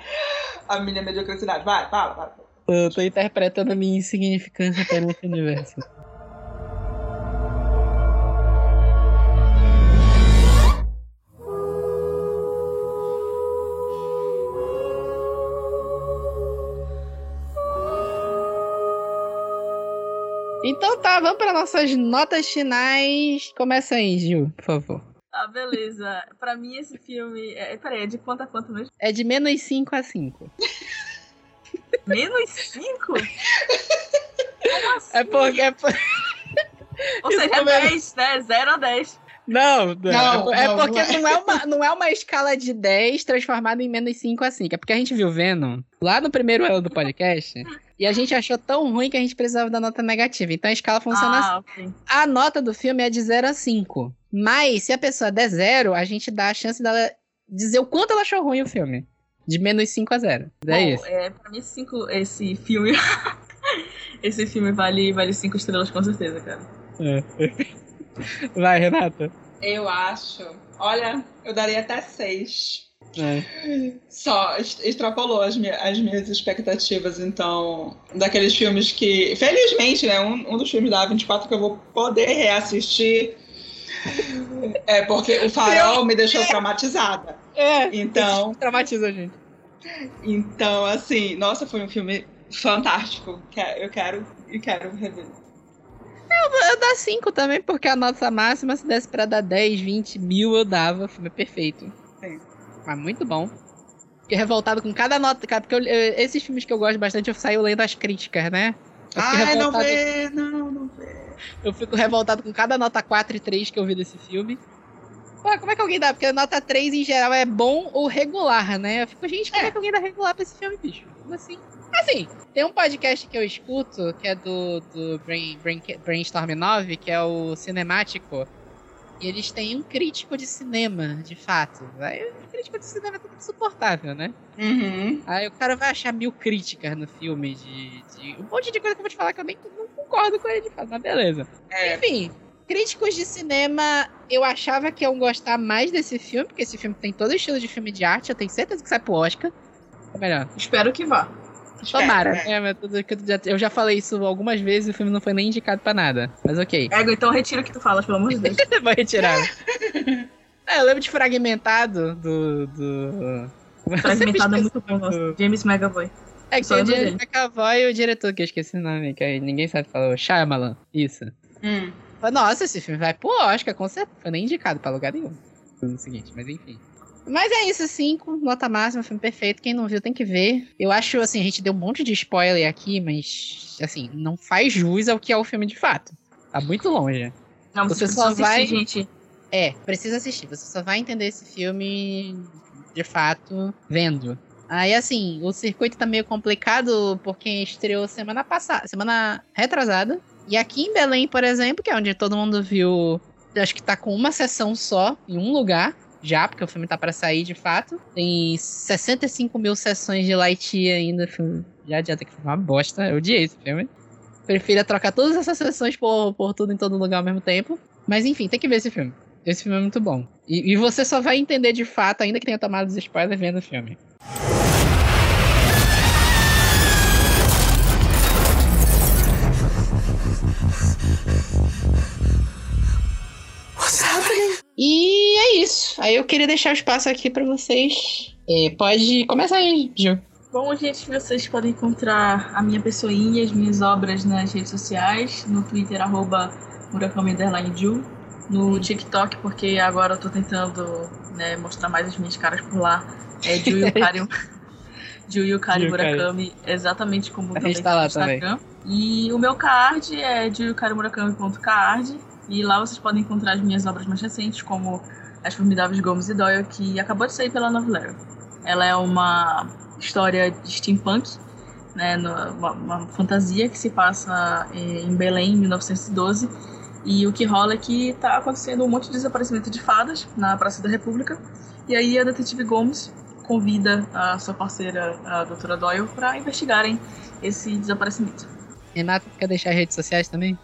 a minha mediocridade. Vai, fala, fala. Eu tô interpretando a minha insignificância perante o universo. Então tá, vamos para nossas notas finais. Começa aí, Gil, por favor. Ah, beleza. pra mim, esse filme. É, peraí, é de quanto a quanto mesmo? É de menos 5 a 5. Menos 5? Como assim? É porque. É por... Ou seja, é mesmo. 10, né? 0 a 10. Não, não. Não, é, não, porque não é. não é. uma, não é uma escala de 10 transformada em menos 5 a 5. É porque a gente viu Venom lá no primeiro ano do podcast. e a gente achou tão ruim que a gente precisava da nota negativa. Então a escala funciona assim. Ah, ok. A nota do filme é de 0 a 5. Mas se a pessoa der 0, a gente dá a chance dela dizer o quanto ela achou ruim o filme. De menos 5 a 0. É Bom, isso. É, pra mim, cinco, esse filme. <laughs> esse filme vale 5 vale cinco estrelas, com certeza, cara. <laughs> Vai, Renata. Eu acho. Olha, eu daria até seis. É. Só extrapolou as, mi- as minhas expectativas, então. Daqueles filmes que. Felizmente, né? Um, um dos filmes da A24 que eu vou poder reassistir. É porque o farol me deixou <laughs> traumatizada. É. Então, <laughs> Traumatiza a gente. então, assim, nossa, foi um filme fantástico. Eu quero e quero rever. Eu dou 5 também, porque a nota máxima, se desse pra dar 10, 20 mil, eu dava. O filme é perfeito. Sim. Mas muito bom. Fiquei revoltado com cada nota, cara, porque eu- eu- esses filmes que eu gosto bastante, eu saio lendo as críticas, né? Eu Ai, não vê, não, não vê. eu fico revoltado com cada nota 4 e 3 que eu vi desse filme. Pô, como é que alguém dá? Porque a nota 3 em geral é bom ou regular, né? Eu fico, gente, como é, É. que alguém dá regular pra esse filme, bicho? Como assim? Assim, tem um podcast que eu escuto, que é do, do Brain, Brain, Brainstorm 9, que é o Cinemático. E eles têm um crítico de cinema, de fato. Aí o crítico de cinema é tudo insuportável, né? Uhum. Aí o cara vai achar mil críticas no filme de, de- Um monte de coisa que eu vou te falar que eu nem não concordo com ele de fato, mas beleza. É. Enfim, críticos de cinema, eu achava que iam gostar mais desse filme, porque esse filme tem todo estilo de filme de arte, eu tenho certeza que sai pro Oscar. Ou melhor, Espero que vá. Tomara. É, É, tudo que eu já- eu já falei isso algumas vezes e o filme não foi nem indicado pra nada. Mas ok. Ego, então retira o que tu falas, pelo amor de Deus. <laughs> Vou retirar. É, eu lembro de Fragmentado do. do... Fragmentado é muito bom, <laughs> nossa. James McAvoy. É que tem o diretor McAvoy e o diretor, que eu esqueci o nome, que aí ninguém sabe falar, o Shyamalan, isso. Hum. Nossa, esse filme vai pro Oscar, com certeza. Foi nem indicado pra lugar nenhum. Foi o seguinte, mas enfim. Mas é isso, 5, nota máxima, filme perfeito. Quem não viu tem que ver. Eu acho, assim, a gente deu um monte de spoiler aqui, mas, assim, não faz jus ao que é o filme de fato. Tá muito longe. Não, Você só só vai- gente. É, precisa assistir. Você só vai entender esse filme, de fato, vendo. Aí, assim, o circuito tá meio complicado porque estreou semana passada, semana retrasada. E aqui em Belém, por exemplo, que é onde todo mundo viu, acho que tá com uma sessão só, em um lugar, já, porque o filme tá pra sair de fato. Tem 65 mil sessões de Lightyear ainda. Já adianta que foi uma bosta. Eu odiei esse filme. Prefiro trocar todas essas sessões por, por tudo em todo lugar ao mesmo tempo. Mas enfim, tem que ver esse filme. Esse filme é muito bom. E, e você só vai entender de fato, ainda que tenha tomado os spoilers vendo o filme. Aí eu queria deixar o espaço aqui pra vocês. É, pode começar aí, Gil. Bom, gente, vocês podem encontrar a minha pessoinha, as minhas obras nas redes sociais, no Twitter, arroba Murakami Underline Ju, no TikTok, porque agora eu tô tentando né, mostrar mais as minhas caras por lá. É Ju Yukari, <laughs> Ju Yukari Ju. Murakami, exatamente como também tá lá no Instagram. E o meu card é juyukarimurakami.card e lá vocês podem encontrar as minhas obras mais recentes, como As Formidáveis Gomes e Doyle, que acabou de sair pela Novelera. Ela é uma história de steampunk, né, uma, uma fantasia que se passa eh, em Belém, em 1912. E o que rola é que tá acontecendo um monte de desaparecimento de fadas na Praça da República. E aí a detetive Gomes convida a sua parceira, a doutora Doyle, para investigarem esse desaparecimento. Renato, quer deixar as redes sociais também?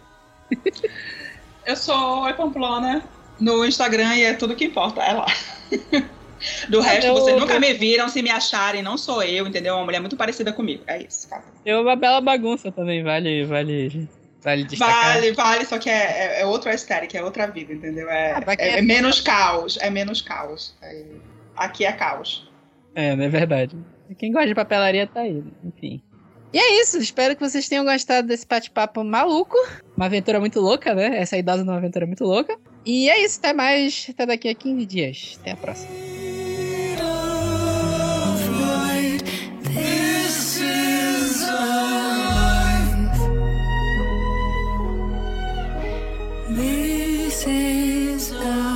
Eu sou Oi Pamplona no Instagram e é tudo que importa, é lá. <laughs> Do resto, eu- vocês nunca me viram, se me acharem, não sou eu, entendeu? Uma mulher muito parecida comigo. É isso, cara. É uma bela bagunça também, vale, vale, vale destacar. Vale, vale, só que é, é, é outra estética, é outra vida, entendeu? É, Ah, é- é é menos caos, é menos caos. É- aqui é caos. É, não é verdade. Quem gosta de papelaria tá aí, enfim. E é isso, espero que vocês tenham gostado desse bate-papo maluco. Uma aventura muito louca, né? Essa idosa numa aventura muito louca. E é isso, até mais. Até daqui a 15 dias. Até a próxima. This is our